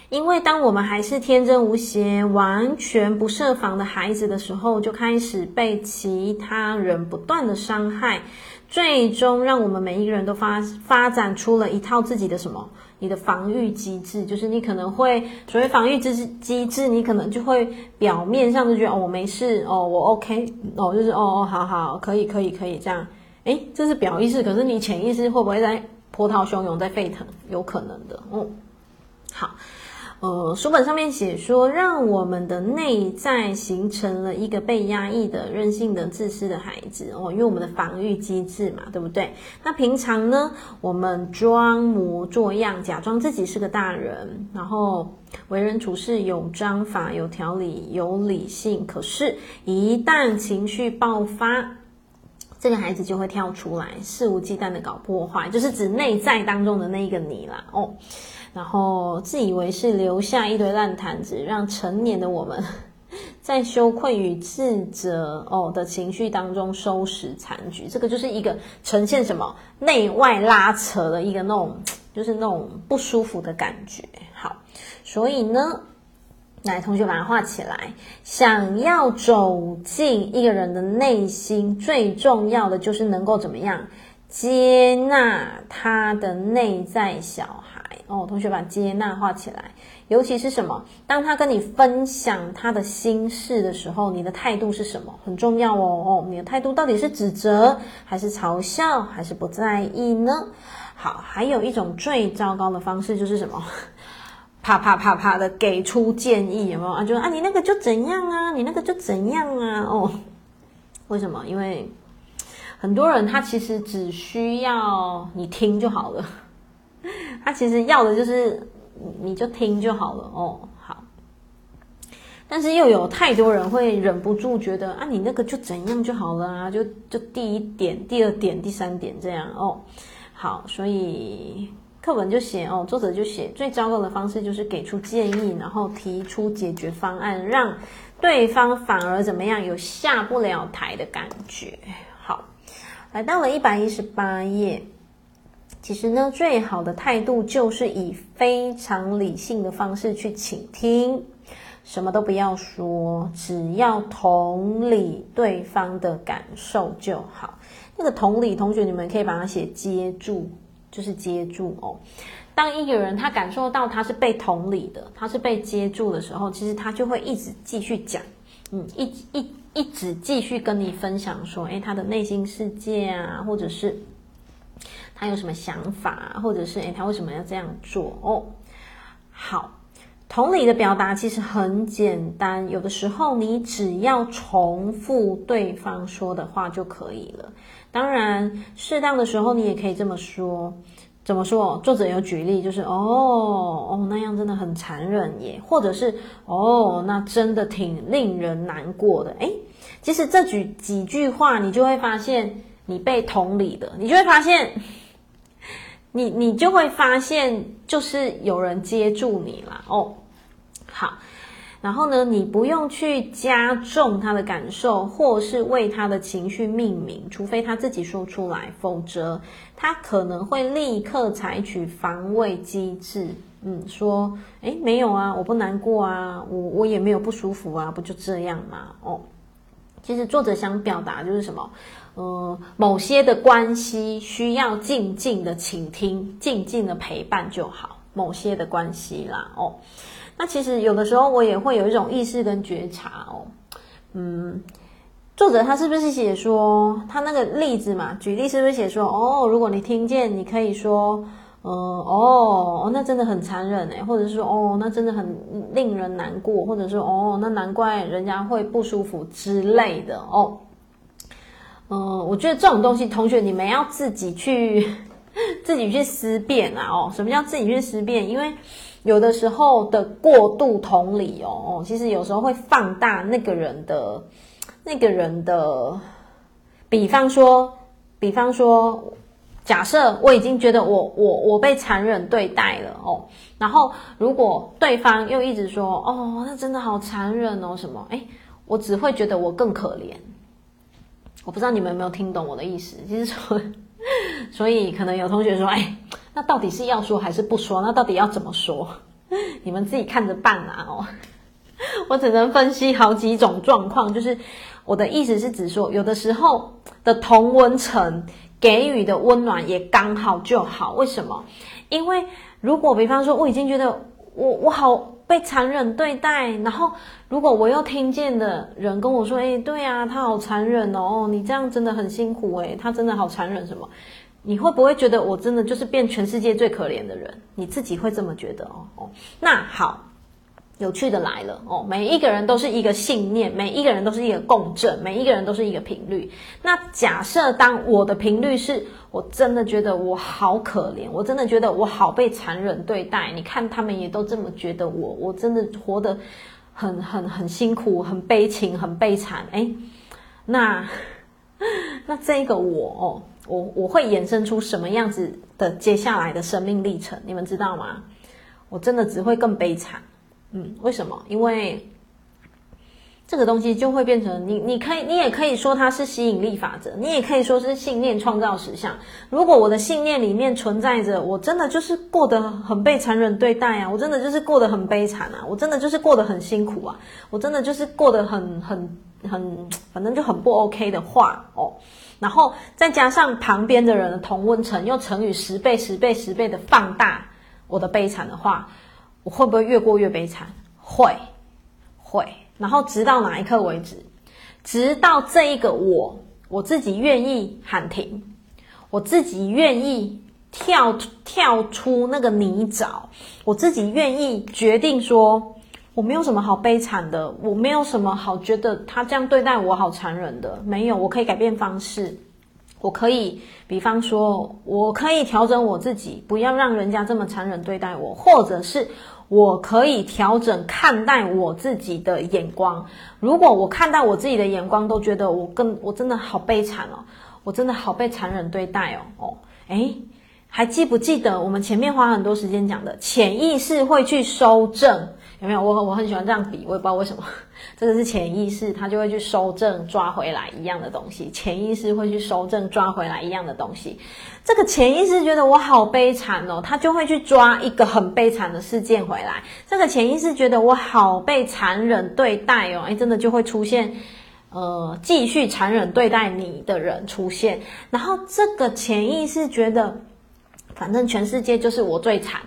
因为当我们还是天真无邪、完全不设防的孩子的时候，就开始被其他人不断的伤害，最终让我们每一个人都发发展出了一套自己的什么？你的防御机制，就是你可能会所谓防御机制机制，你可能就会表面上就觉得哦，我没事哦，我 OK 哦，就是哦哦，好好，可以可以可以这样，诶，这是表意识，可是你潜意识会不会在波涛汹涌，在沸腾？有可能的，嗯，好。呃，书本上面写说，让我们的内在形成了一个被压抑的、任性的、自私的孩子哦，因为我们的防御机制嘛，对不对？那平常呢，我们装模作样，假装自己是个大人，然后为人处事有章法、有条理、有理性。可是，一旦情绪爆发，这个孩子就会跳出来，肆无忌惮的搞破坏，就是指内在当中的那一个你啦，哦。然后自以为是，留下一堆烂摊子，让成年的我们 在羞愧与自责哦的情绪当中收拾残局。这个就是一个呈现什么内外拉扯的一个那种，就是那种不舒服的感觉。好，所以呢，来同学把它画起来。想要走进一个人的内心，最重要的就是能够怎么样接纳他的内在小孩。哦，同学把接纳画起来，尤其是什么？当他跟你分享他的心事的时候，你的态度是什么？很重要哦。哦，你的态度到底是指责，还是嘲笑，还是不在意呢？好，还有一种最糟糕的方式就是什么？啪啪啪啪的给出建议，有没有啊？就啊，你那个就怎样啊，你那个就怎样啊？哦，为什么？因为很多人他其实只需要你听就好了。他其实要的就是，你就听就好了哦。好，但是又有太多人会忍不住觉得啊，你那个就怎样就好了啊，就就第一点、第二点、第三点这样哦。好，所以课文就写哦，作者就写最糟糕的方式就是给出建议，然后提出解决方案，让对方反而怎么样，有下不了台的感觉。好，来到了一百一十八页。其实呢，最好的态度就是以非常理性的方式去倾听，什么都不要说，只要同理对方的感受就好。那个同理，同学你们可以把它写接住，就是接住哦。当一个人他感受到他是被同理的，他是被接住的时候，其实他就会一直继续讲，嗯，一一一直继续跟你分享说，诶，他的内心世界啊，或者是。他有什么想法，或者是诶，他为什么要这样做？哦，好，同理的表达其实很简单，有的时候你只要重复对方说的话就可以了。当然，适当的时候你也可以这么说。怎么说？作者有举例，就是哦哦，那样真的很残忍耶，或者是哦，那真的挺令人难过的。诶，其实这句几句话，你就会发现你被同理的，你就会发现。你你就会发现，就是有人接住你了哦。好，然后呢，你不用去加重他的感受，或是为他的情绪命名，除非他自己说出来，否则他可能会立刻采取防卫机制。嗯，说，诶，没有啊，我不难过啊，我我也没有不舒服啊，不就这样吗？哦，其实作者想表达就是什么？呃，某些的关系需要静静的倾听，静静的陪伴就好。某些的关系啦，哦，那其实有的时候我也会有一种意识跟觉察哦。嗯，作者他是不是写说他那个例子嘛？举例是不是写说哦，如果你听见，你可以说，呃，哦，那真的很残忍诶，或者是哦，那真的很令人难过，或者是哦，那难怪人家会不舒服之类的哦。嗯、我觉得这种东西，同学你们要自己去 自己去思辨啊！哦，什么叫自己去思辨？因为有的时候的过度同理哦，哦，其实有时候会放大那个人的那个人的。比方说，比方说，假设我已经觉得我我我被残忍对待了哦，然后如果对方又一直说哦，那真的好残忍哦，什么？诶，我只会觉得我更可怜。我不知道你们有没有听懂我的意思，其实说，所以可能有同学说，哎，那到底是要说还是不说？那到底要怎么说？你们自己看着办啊！哦，我只能分析好几种状况，就是我的意思是指说，有的时候的同温层给予的温暖也刚好就好。为什么？因为如果比方说我已经觉得我我好。被残忍对待，然后如果我又听见的人跟我说：“诶，对啊，他好残忍哦，你这样真的很辛苦诶，他真的好残忍什么？”你会不会觉得我真的就是变全世界最可怜的人？你自己会这么觉得哦？哦，那好。有趣的来了哦！每一个人都是一个信念，每一个人都是一个共振，每一个人都是一个频率。那假设当我的频率是，我真的觉得我好可怜，我真的觉得我好被残忍对待。你看他们也都这么觉得我，我真的活得很很很辛苦，很悲情，很悲惨。诶，那 那这个我哦，我我会衍生出什么样子的接下来的生命历程？你们知道吗？我真的只会更悲惨。嗯，为什么？因为这个东西就会变成你，你可以，你也可以说它是吸引力法则，你也可以说是信念创造实相。如果我的信念里面存在着，我真的就是过得很被残忍对待啊，我真的就是过得很悲惨啊，我真的就是过得很辛苦啊，我真的就是过得很很很，反正就很不 OK 的话哦，然后再加上旁边的人的同温层又乘以十倍、十倍、十倍的放大我的悲惨的话。我会不会越过越悲惨？会，会。然后直到哪一刻为止？直到这一个我，我自己愿意喊停，我自己愿意跳跳出那个泥沼，我自己愿意决定说，我没有什么好悲惨的，我没有什么好觉得他这样对待我好残忍的，没有，我可以改变方式，我可以，比方说，我可以调整我自己，不要让人家这么残忍对待我，或者是。我可以调整看待我自己的眼光。如果我看待我自己的眼光都觉得我更我真的好悲惨哦，我真的好被残忍对待哦哦，诶，还记不记得我们前面花很多时间讲的潜意识会去修正？有没有？我我很喜欢这样比，我也不知道为什么。这个是潜意识，他就会去收正抓回来一样的东西。潜意识会去收正抓回来一样的东西。这个潜意识觉得我好悲惨哦，他就会去抓一个很悲惨的事件回来。这个潜意识觉得我好被残忍对待哦，诶，真的就会出现，呃，继续残忍对待你的人出现。然后这个潜意识觉得，反正全世界就是我最惨，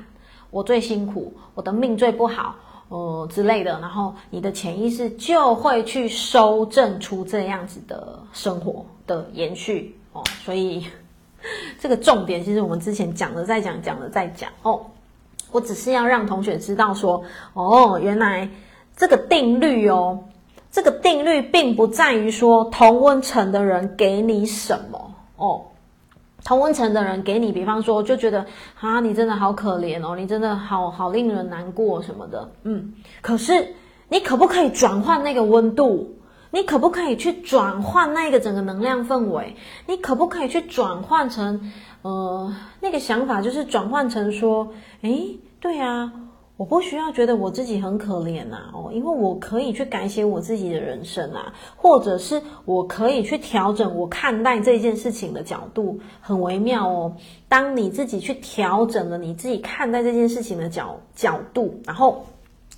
我最辛苦，我的命最不好。呃之类的，然后你的潜意识就会去修正出这样子的生活的延续哦，所以 这个重点其实我们之前讲的再讲，讲的再讲哦，我只是要让同学知道说哦，原来这个定律哦，这个定律并不在于说同温层的人给你什么哦。同温层的人给你，比方说就觉得啊，你真的好可怜哦，你真的好好令人难过什么的，嗯。可是你可不可以转换那个温度？你可不可以去转换那个整个能量氛围？你可不可以去转换成呃那个想法，就是转换成说，诶，对啊，我不需要觉得我自己很可怜呐，哦，因为我可以去改写我自己的人生啊，或者是我可以去调整我看待这件事情的角度，很微妙哦。当你自己去调整了你自己看待这件事情的角角度，然后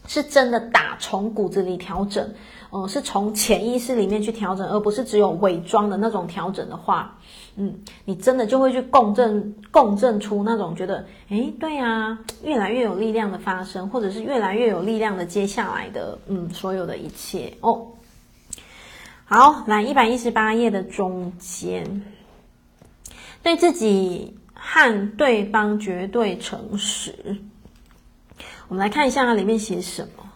是真的打从骨子里调整，嗯，是从潜意识里面去调整，而不是只有伪装的那种调整的话。嗯，你真的就会去共振，共振出那种觉得，诶，对啊，越来越有力量的发生，或者是越来越有力量的接下来的，嗯，所有的一切哦。好，来一百一十八页的中间，对自己和对方绝对诚实。我们来看一下它里面写什么。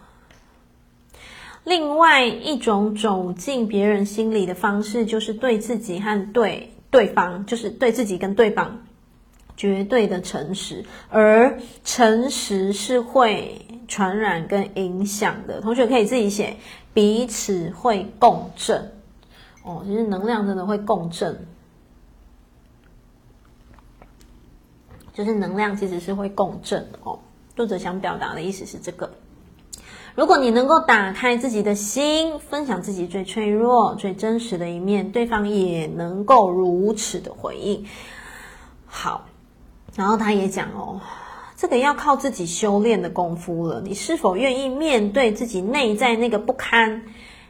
另外一种走进别人心里的方式，就是对自己和对。对方就是对自己跟对方绝对的诚实，而诚实是会传染跟影响的。同学可以自己写，彼此会共振。哦，其实能量真的会共振，就是能量其实是会共振哦。作者想表达的意思是这个。如果你能够打开自己的心，分享自己最脆弱、最真实的一面，对方也能够如此的回应。好，然后他也讲哦，这个要靠自己修炼的功夫了。你是否愿意面对自己内在那个不堪、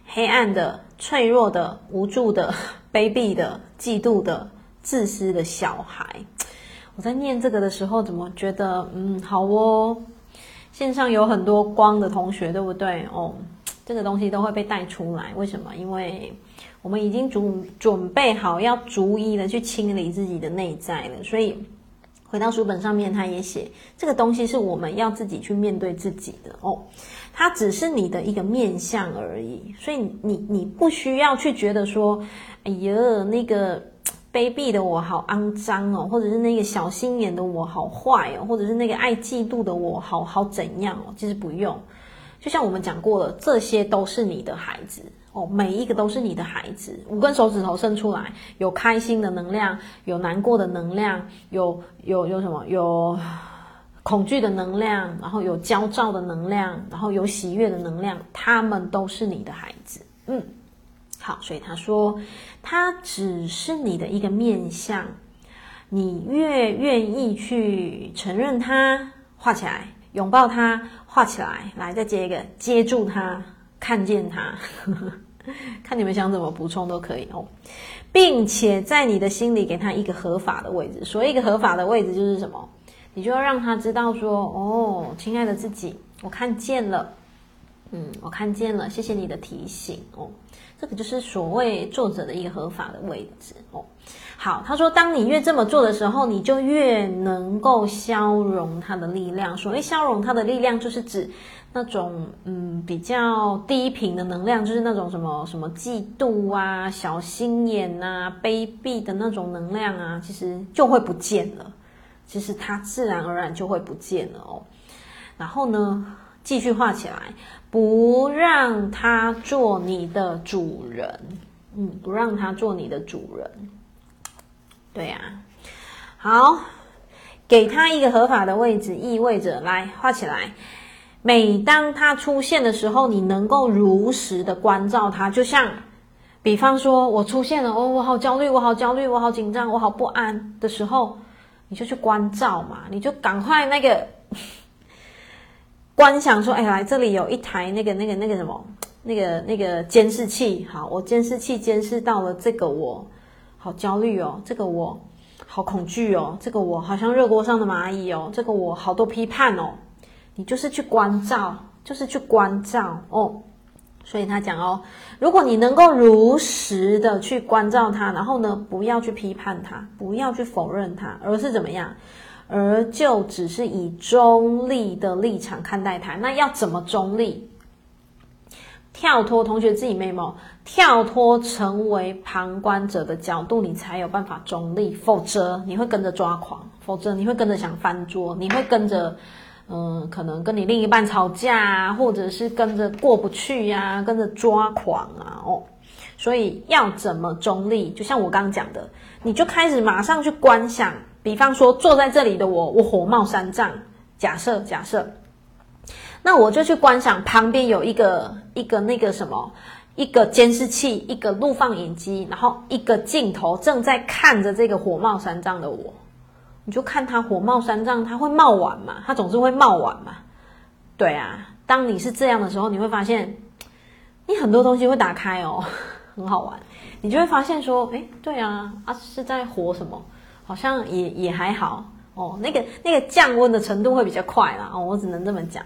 黑暗的、脆弱的、无助的、卑鄙的、嫉妒的、自私的小孩？我在念这个的时候，怎么觉得嗯，好哦。线上有很多光的同学，对不对？哦，这个东西都会被带出来。为什么？因为我们已经准准备好要逐一的去清理自己的内在了。所以回到书本上面，他也写这个东西是我们要自己去面对自己的哦。它只是你的一个面相而已，所以你你不需要去觉得说，哎呀，那个。卑鄙的我好肮脏哦，或者是那个小心眼的我好坏哦，或者是那个爱嫉妒的我好好怎样哦？其实不用，就像我们讲过了，这些都是你的孩子哦，每一个都是你的孩子。五根手指头伸出来，有开心的能量，有难过的能量，有有有什么？有恐惧的能量，然后有焦躁的能量，然后有喜悦的能量，他们都是你的孩子。嗯。好，所以他说，他只是你的一个面相，你越愿意去承认它，画起来，拥抱它，画起来，来再接一个，接住它，看见它，看你们想怎么补充都可以哦，并且在你的心里给他一个合法的位置。所谓一个合法的位置就是什么？你就要让他知道说，哦，亲爱的自己，我看见了，嗯，我看见了，谢谢你的提醒哦。这个就是所谓作者的一个合法的位置哦。好，他说，当你越这么做的时候，你就越能够消融他的力量。所谓消融他的力量，就是指那种嗯比较低频的能量，就是那种什么什么嫉妒啊、小心眼啊、卑鄙的那种能量啊，其实就会不见了。其实它自然而然就会不见了哦。然后呢，继续画起来。不让他做你的主人，嗯，不让他做你的主人，对呀，好，给他一个合法的位置，意味着来画起来。每当他出现的时候，你能够如实的关照他，就像，比方说我出现了，哦，我好焦虑，我好焦虑，我好紧张，我好不安的时候，你就去关照嘛，你就赶快那个。观想说：“哎，来这里有一台那个、那个、那个什么，那个、那个监视器。好，我监视器监视到了这个我，好焦虑哦，这个我好恐惧哦，这个我好像热锅上的蚂蚁哦，这个我好多批判哦。你就是去关照，就是去关照哦。所以他讲哦，如果你能够如实的去关照他，然后呢，不要去批判他，不要去否认他，而是怎么样？”而就只是以中立的立场看待他，那要怎么中立？跳脱同学自己眉毛，跳脱成为旁观者的角度，你才有办法中立。否则你会跟着抓狂，否则你会跟着想翻桌，你会跟着，嗯，可能跟你另一半吵架啊，或者是跟着过不去呀，跟着抓狂啊，哦。所以要怎么中立？就像我刚刚讲的，你就开始马上去观想。比方说，坐在这里的我，我火冒三丈。假设，假设，那我就去观赏旁边有一个一个那个什么，一个监视器，一个录放影机，然后一个镜头正在看着这个火冒三丈的我，你就看他火冒三丈，他会冒完嘛？他总是会冒完嘛？对啊，当你是这样的时候，你会发现你很多东西会打开哦，很好玩。你就会发现说，哎，对啊，啊是在火什么？好像也也还好哦。那个那个降温的程度会比较快啦。哦，我只能这么讲。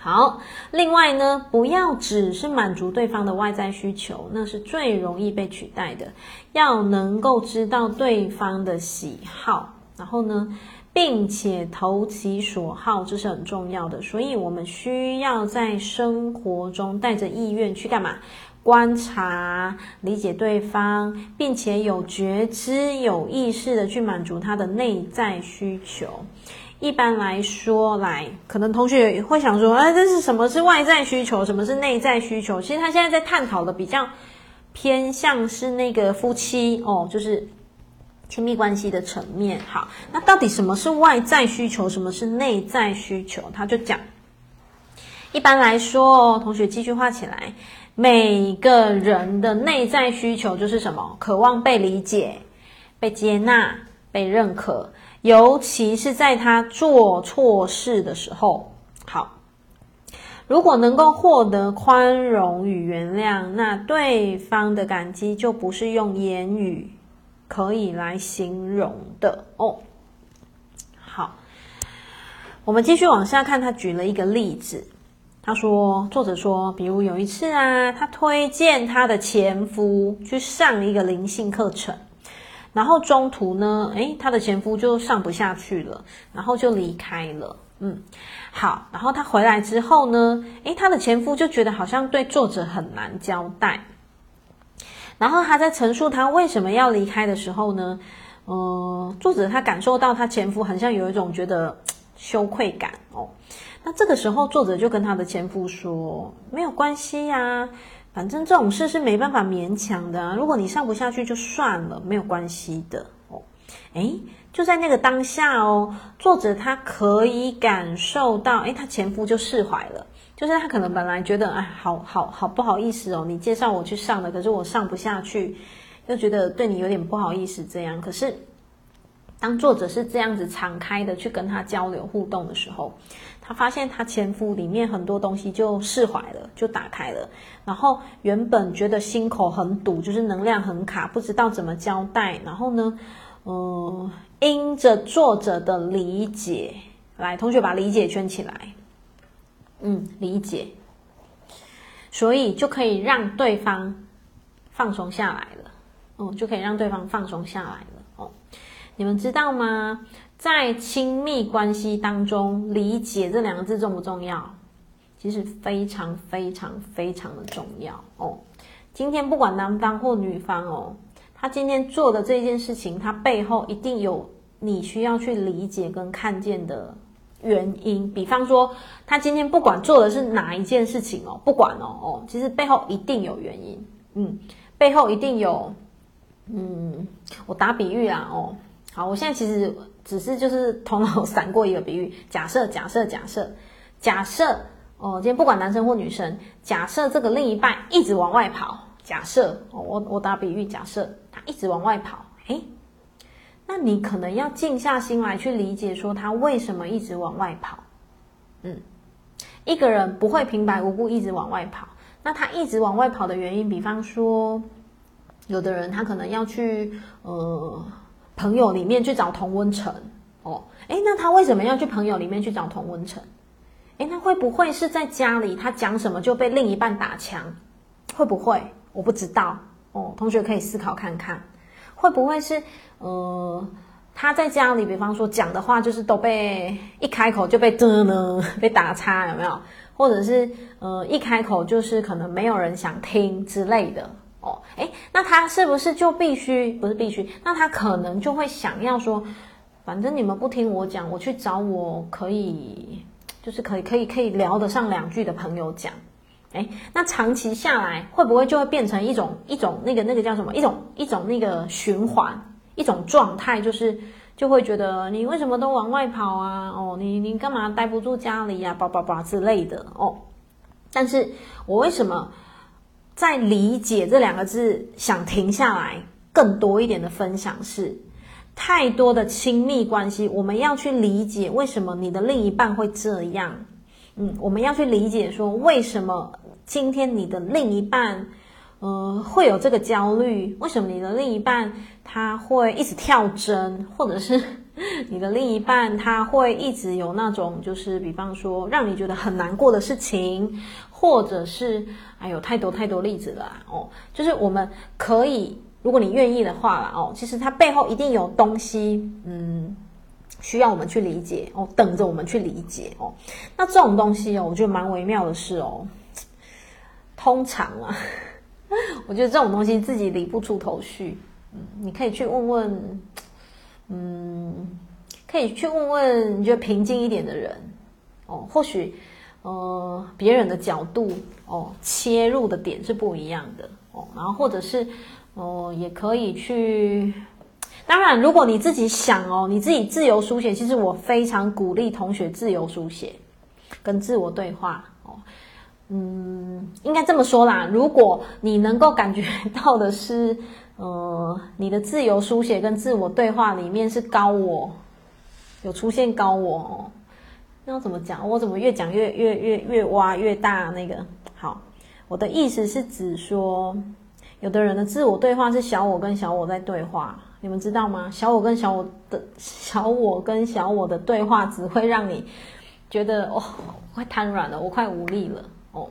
好，另外呢，不要只是满足对方的外在需求，那是最容易被取代的。要能够知道对方的喜好，然后呢，并且投其所好，这是很重要的。所以我们需要在生活中带着意愿去干嘛？观察、理解对方，并且有觉知、有意识的去满足他的内在需求。一般来说，来，可能同学会想说，哎，这是什么是外在需求？什么是内在需求？其实他现在在探讨的比较偏向是那个夫妻哦，就是亲密关系的层面。好，那到底什么是外在需求？什么是内在需求？他就讲，一般来说，同学继续画起来。每个人的内在需求就是什么？渴望被理解、被接纳、被认可，尤其是在他做错事的时候。好，如果能够获得宽容与原谅，那对方的感激就不是用言语可以来形容的哦。好，我们继续往下看，他举了一个例子。他说：“作者说，比如有一次啊，他推荐他的前夫去上一个灵性课程，然后中途呢，诶，他的前夫就上不下去了，然后就离开了。嗯，好，然后他回来之后呢，诶，他的前夫就觉得好像对作者很难交代。然后他在陈述他为什么要离开的时候呢，呃，作者他感受到他前夫很像有一种觉得羞愧感哦。”那这个时候，作者就跟他的前夫说：“没有关系呀，反正这种事是没办法勉强的啊。如果你上不下去，就算了，没有关系的哦。”诶，就在那个当下哦，作者他可以感受到，诶，他前夫就释怀了。就是他可能本来觉得，哎，好好好不好意思哦，你介绍我去上的，可是我上不下去，又觉得对你有点不好意思这样。可是当作者是这样子敞开的去跟他交流互动的时候，他发现他前夫里面很多东西就释怀了，就打开了。然后原本觉得心口很堵，就是能量很卡，不知道怎么交代。然后呢，嗯、因着作者的理解，来，同学把理解圈起来。嗯，理解，所以就可以让对方放松下来了。嗯，就可以让对方放松下来了。哦，你们知道吗？在亲密关系当中，理解这两个字重不重要？其实非常非常非常的重要哦。今天不管男方或女方哦，他今天做的这件事情，他背后一定有你需要去理解跟看见的原因。比方说，他今天不管做的是哪一件事情哦，不管哦哦，其实背后一定有原因。嗯，背后一定有，嗯，我打比喻啊哦。好，我现在其实只是就是头脑闪过一个比喻，假设假设假设假设哦，今天不管男生或女生，假设这个另一半一直往外跑，假设哦，我我打比喻，假设他一直往外跑，诶，那你可能要静下心来去理解，说他为什么一直往外跑。嗯，一个人不会平白无故一直往外跑，那他一直往外跑的原因，比方说，有的人他可能要去呃。朋友里面去找童文成哦，诶，那他为什么要去朋友里面去找童文成？诶，那会不会是在家里他讲什么就被另一半打枪？会不会？我不知道哦。同学可以思考看看，会不会是呃他在家里，比方说讲的话就是都被一开口就被的呢 被打叉有没有？或者是呃一开口就是可能没有人想听之类的。哦，诶，那他是不是就必须不是必须？那他可能就会想要说，反正你们不听我讲，我去找我可以，就是可以可以可以聊得上两句的朋友讲。诶，那长期下来会不会就会变成一种一种那个那个叫什么？一种一种那个循环，一种状态，就是就会觉得你为什么都往外跑啊？哦，你你干嘛待不住家里呀？叭叭叭之类的哦。但是我为什么在理解这两个字想停下来更多一点的分享是，太多的亲密关系，我们要去理解为什么你的另一半会这样。嗯，我们要去理解说为什么今天你的另一半。呃，会有这个焦虑？为什么你的另一半他会一直跳针，或者是 你的另一半他会一直有那种，就是比方说让你觉得很难过的事情，或者是哎呦，太多太多例子了哦，就是我们可以，如果你愿意的话啦哦，其实它背后一定有东西，嗯，需要我们去理解哦，等着我们去理解哦。那这种东西哦，我觉得蛮微妙的是哦，通常啊。我觉得这种东西自己理不出头绪，嗯，你可以去问问，嗯，可以去问问你觉得平静一点的人，哦，或许，呃，别人的角度，哦，切入的点是不一样的，哦，然后或者是，哦、也可以去，当然，如果你自己想哦，你自己自由书写，其实我非常鼓励同学自由书写，跟自我对话哦。嗯，应该这么说啦。如果你能够感觉到的是，呃，你的自由书写跟自我对话里面是高我，有出现高我哦，那要怎么讲？我怎么越讲越越越越挖越大？那个好，我的意思是指说，有的人的自我对话是小我跟小我在对话，你们知道吗？小我跟小我的小我跟小我的对话，只会让你觉得哦，快瘫软了，我快无力了。哦，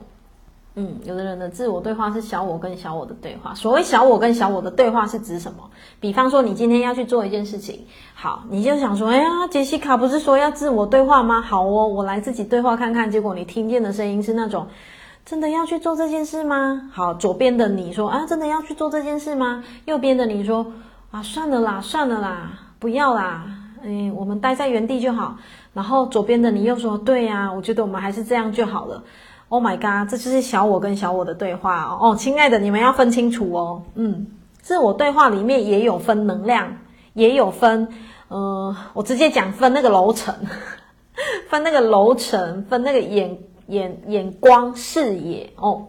嗯，有的人的自我对话是小我跟小我的对话。所谓小我跟小我的对话是指什么？比方说，你今天要去做一件事情，好，你就想说，哎呀，杰西卡不是说要自我对话吗？好哦，我来自己对话看看。结果你听见的声音是那种，真的要去做这件事吗？好，左边的你说啊，真的要去做这件事吗？右边的你说啊，算了啦，算了啦，不要啦，嗯，我们待在原地就好。然后左边的你又说，对呀，我觉得我们还是这样就好了。Oh my god，这就是小我跟小我的对话哦。哦，亲爱的，你们要分清楚哦。嗯，自我对话里面也有分能量，也有分，呃，我直接讲分那个楼层，分那个楼层，分那个眼眼眼光视野哦。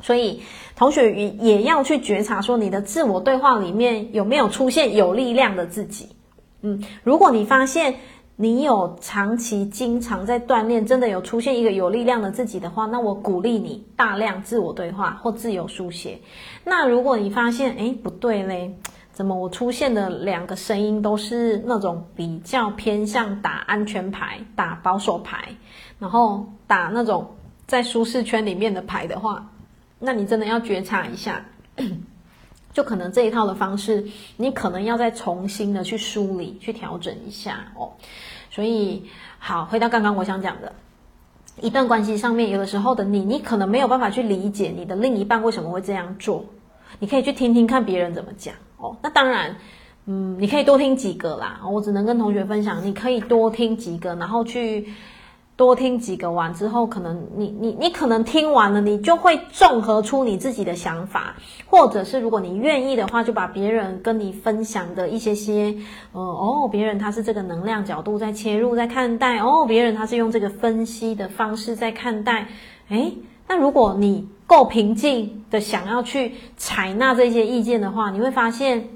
所以同学也也要去觉察说，你的自我对话里面有没有出现有力量的自己。嗯，如果你发现。你有长期经常在锻炼，真的有出现一个有力量的自己的话，那我鼓励你大量自我对话或自由书写。那如果你发现，诶，不对嘞，怎么我出现的两个声音都是那种比较偏向打安全牌、打保守牌，然后打那种在舒适圈里面的牌的话，那你真的要觉察一下。就可能这一套的方式，你可能要再重新的去梳理、去调整一下哦。所以，好，回到刚刚我想讲的，一段关系上面，有的时候的你，你可能没有办法去理解你的另一半为什么会这样做。你可以去听听看别人怎么讲哦。那当然，嗯，你可以多听几个啦。我只能跟同学分享，你可以多听几个，然后去。多听几个完之后，可能你你你可能听完了，你就会综合出你自己的想法，或者是如果你愿意的话，就把别人跟你分享的一些些，呃哦，别人他是这个能量角度在切入在看待，哦，别人他是用这个分析的方式在看待，诶，那如果你够平静的想要去采纳这些意见的话，你会发现。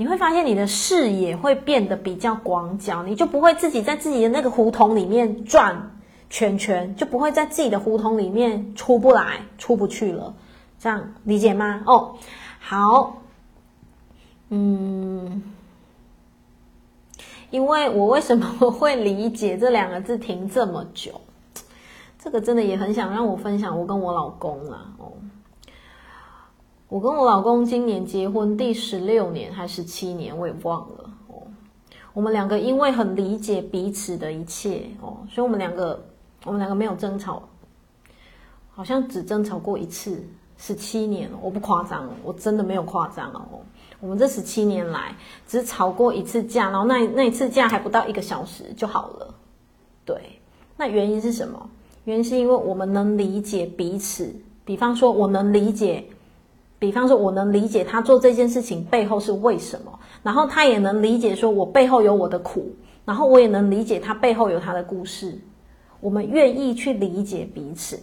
你会发现你的视野会变得比较广角，你就不会自己在自己的那个胡同里面转圈圈，就不会在自己的胡同里面出不来、出不去了。这样理解吗？哦，好，嗯，因为我为什么会理解这两个字停这么久？这个真的也很想让我分享，我跟我老公啊，哦。我跟我老公今年结婚第十六年还十七年，我也忘了哦。我们两个因为很理解彼此的一切哦，所以我们两个我们两个没有争吵，好像只争吵过一次。十七年，我不夸张，我真的没有夸张哦。我们这十七年来只吵过一次架，然后那那一次架还不到一个小时就好了。对，那原因是什么？原因是因为我们能理解彼此，比方说我能理解。比方说，我能理解他做这件事情背后是为什么，然后他也能理解说我背后有我的苦，然后我也能理解他背后有他的故事。我们愿意去理解彼此，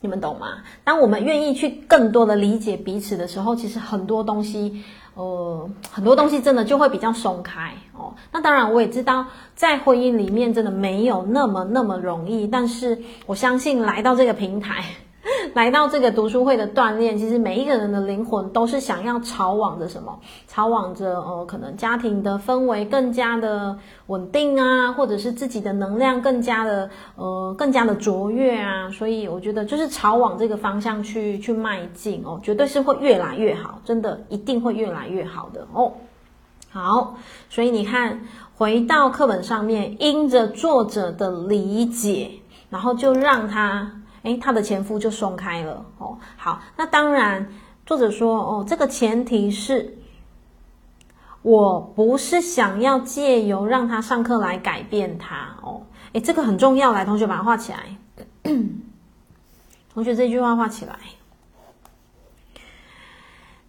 你们懂吗？当我们愿意去更多的理解彼此的时候，其实很多东西。呃，很多东西真的就会比较松开哦。那当然，我也知道在婚姻里面真的没有那么那么容易，但是我相信来到这个平台。来到这个读书会的锻炼，其实每一个人的灵魂都是想要朝往着什么？朝往着呃，可能家庭的氛围更加的稳定啊，或者是自己的能量更加的呃，更加的卓越啊。所以我觉得就是朝往这个方向去去迈进哦，绝对是会越来越好，真的一定会越来越好的哦。好，所以你看，回到课本上面，因着作者的理解，然后就让他。诶，他的前夫就松开了哦。好，那当然，作者说哦，这个前提是，我不是想要借由让他上课来改变他哦。诶，这个很重要，来，同学把它画起来。同学这句话画起来。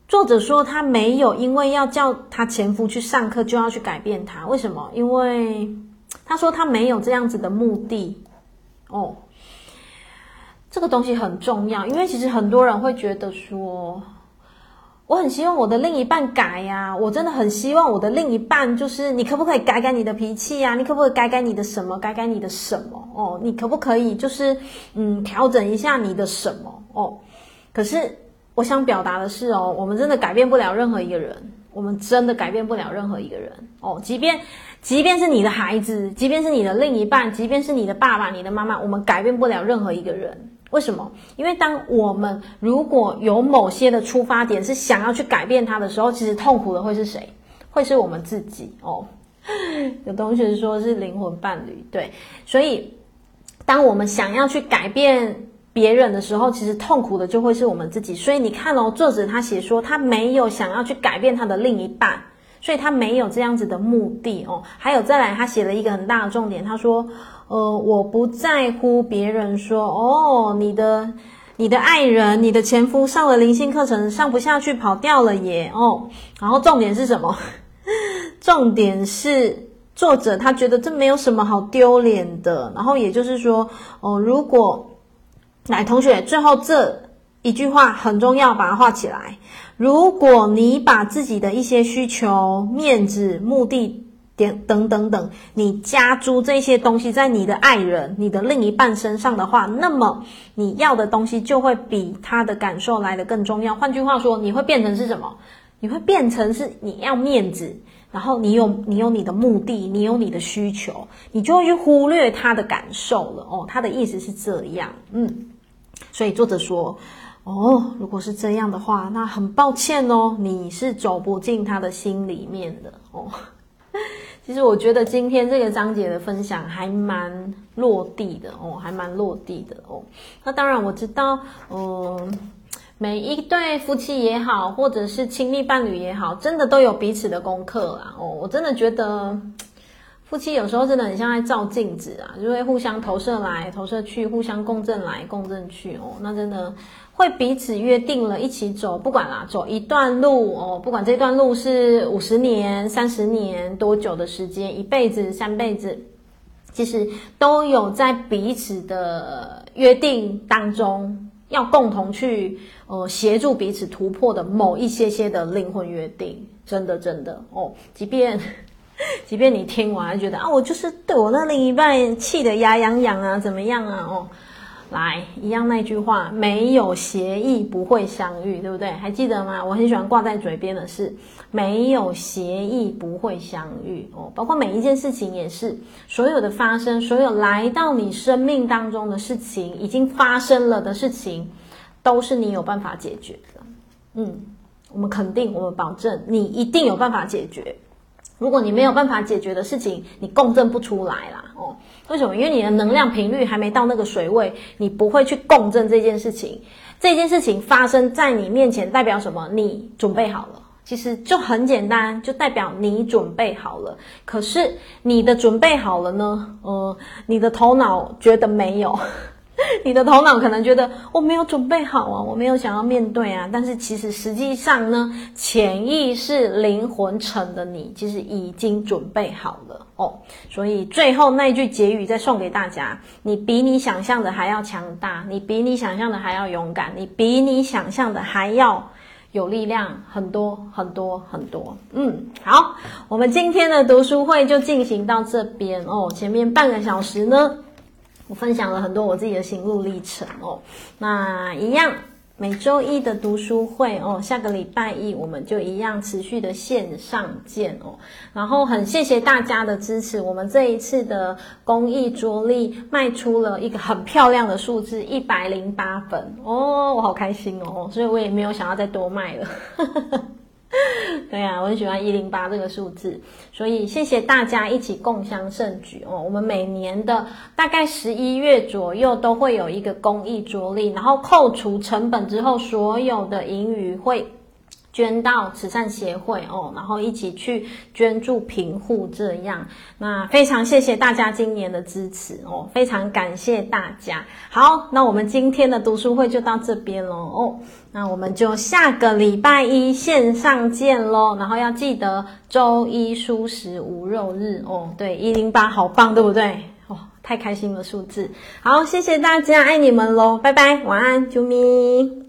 作者说他没有因为要叫他前夫去上课就要去改变他，为什么？因为他说他没有这样子的目的哦。这个东西很重要，因为其实很多人会觉得说，我很希望我的另一半改呀，我真的很希望我的另一半就是，你可不可以改改你的脾气呀？你可不可以改改你的什么？改改你的什么？哦，你可不可以就是嗯，调整一下你的什么？哦，可是我想表达的是哦，我们真的改变不了任何一个人，我们真的改变不了任何一个人哦，即便即便是你的孩子，即便是你的另一半，即便是你的爸爸、你的妈妈，我们改变不了任何一个人。为什么？因为当我们如果有某些的出发点是想要去改变他的时候，其实痛苦的会是谁？会是我们自己哦。有同学说是灵魂伴侣，对，所以当我们想要去改变别人的时候，其实痛苦的就会是我们自己。所以你看哦，作者他写说他没有想要去改变他的另一半，所以他没有这样子的目的哦。还有再来，他写了一个很大的重点，他说。呃，我不在乎别人说哦，你的你的爱人，你的前夫上了灵性课程上不下去，跑掉了耶哦。然后重点是什么？重点是作者他觉得这没有什么好丢脸的。然后也就是说，哦，如果来同学最后这一句话很重要，把它画起来。如果你把自己的一些需求、面子、目的。点等等等，你加诸这些东西在你的爱人、你的另一半身上的话，那么你要的东西就会比他的感受来得更重要。换句话说，你会变成是什么？你会变成是你要面子，然后你有你有你的目的，你有你的需求，你就会去忽略他的感受了。哦，他的意思是这样，嗯，所以作者说，哦，如果是这样的话，那很抱歉哦，你是走不进他的心里面的哦。其实我觉得今天这个章节的分享还蛮落地的哦，还蛮落地的哦。那当然我知道，嗯，每一对夫妻也好，或者是亲密伴侣也好，真的都有彼此的功课啦哦。我真的觉得夫妻有时候真的很像在照镜子啊，就会互相投射来投射去，互相共振来共振去哦。那真的。会彼此约定了一起走，不管啦，走一段路哦，不管这段路是五十年、三十年多久的时间，一辈子、三辈子，其实都有在彼此的约定当中，要共同去呃协助彼此突破的某一些些的灵魂约定，真的真的哦，即便 即便你听完觉得啊，我就是对我那另一半气得牙痒痒啊，怎么样啊，哦。来，一样那句话，没有协议不会相遇，对不对？还记得吗？我很喜欢挂在嘴边的是，没有协议不会相遇哦。包括每一件事情也是，所有的发生，所有来到你生命当中的事情，已经发生了的事情，都是你有办法解决的。嗯，我们肯定，我们保证，你一定有办法解决。如果你没有办法解决的事情，你共振不出来啦。哦。为什么？因为你的能量频率还没到那个水位，你不会去共振这件事情。这件事情发生在你面前，代表什么？你准备好了。其实就很简单，就代表你准备好了。可是你的准备好了呢？呃，你的头脑觉得没有，你的头脑可能觉得我没有准备好啊，我没有想要面对啊，但是其实实际上呢，潜意识灵魂层的你其实已经准备好了哦。所以最后那一句结语再送给大家：你比你想象的还要强大，你比你想象的还要勇敢，你比你想象的还要有力量，很多很多很多。嗯，好，我们今天的读书会就进行到这边哦。前面半个小时呢。我分享了很多我自己的心路历程哦，那一样每周一的读书会哦，下个礼拜一我们就一样持续的线上见哦，然后很谢谢大家的支持，我们这一次的公益着力卖出了一个很漂亮的数字一百零八本哦，我好开心哦，所以我也没有想要再多卖了。对呀、啊，我很喜欢一零八这个数字，所以谢谢大家一起共襄盛举哦。我们每年的大概十一月左右都会有一个公益着力，然后扣除成本之后，所有的盈余会捐到慈善协会哦，然后一起去捐助贫户这样。那非常谢谢大家今年的支持哦，非常感谢大家。好，那我们今天的读书会就到这边喽哦。那我们就下个礼拜一线上见喽，然后要记得周一蔬食无肉日哦。对，一零八好棒，对不对？哦，太开心了数字。好，谢谢大家，爱你们喽，拜拜，晚安，啾咪。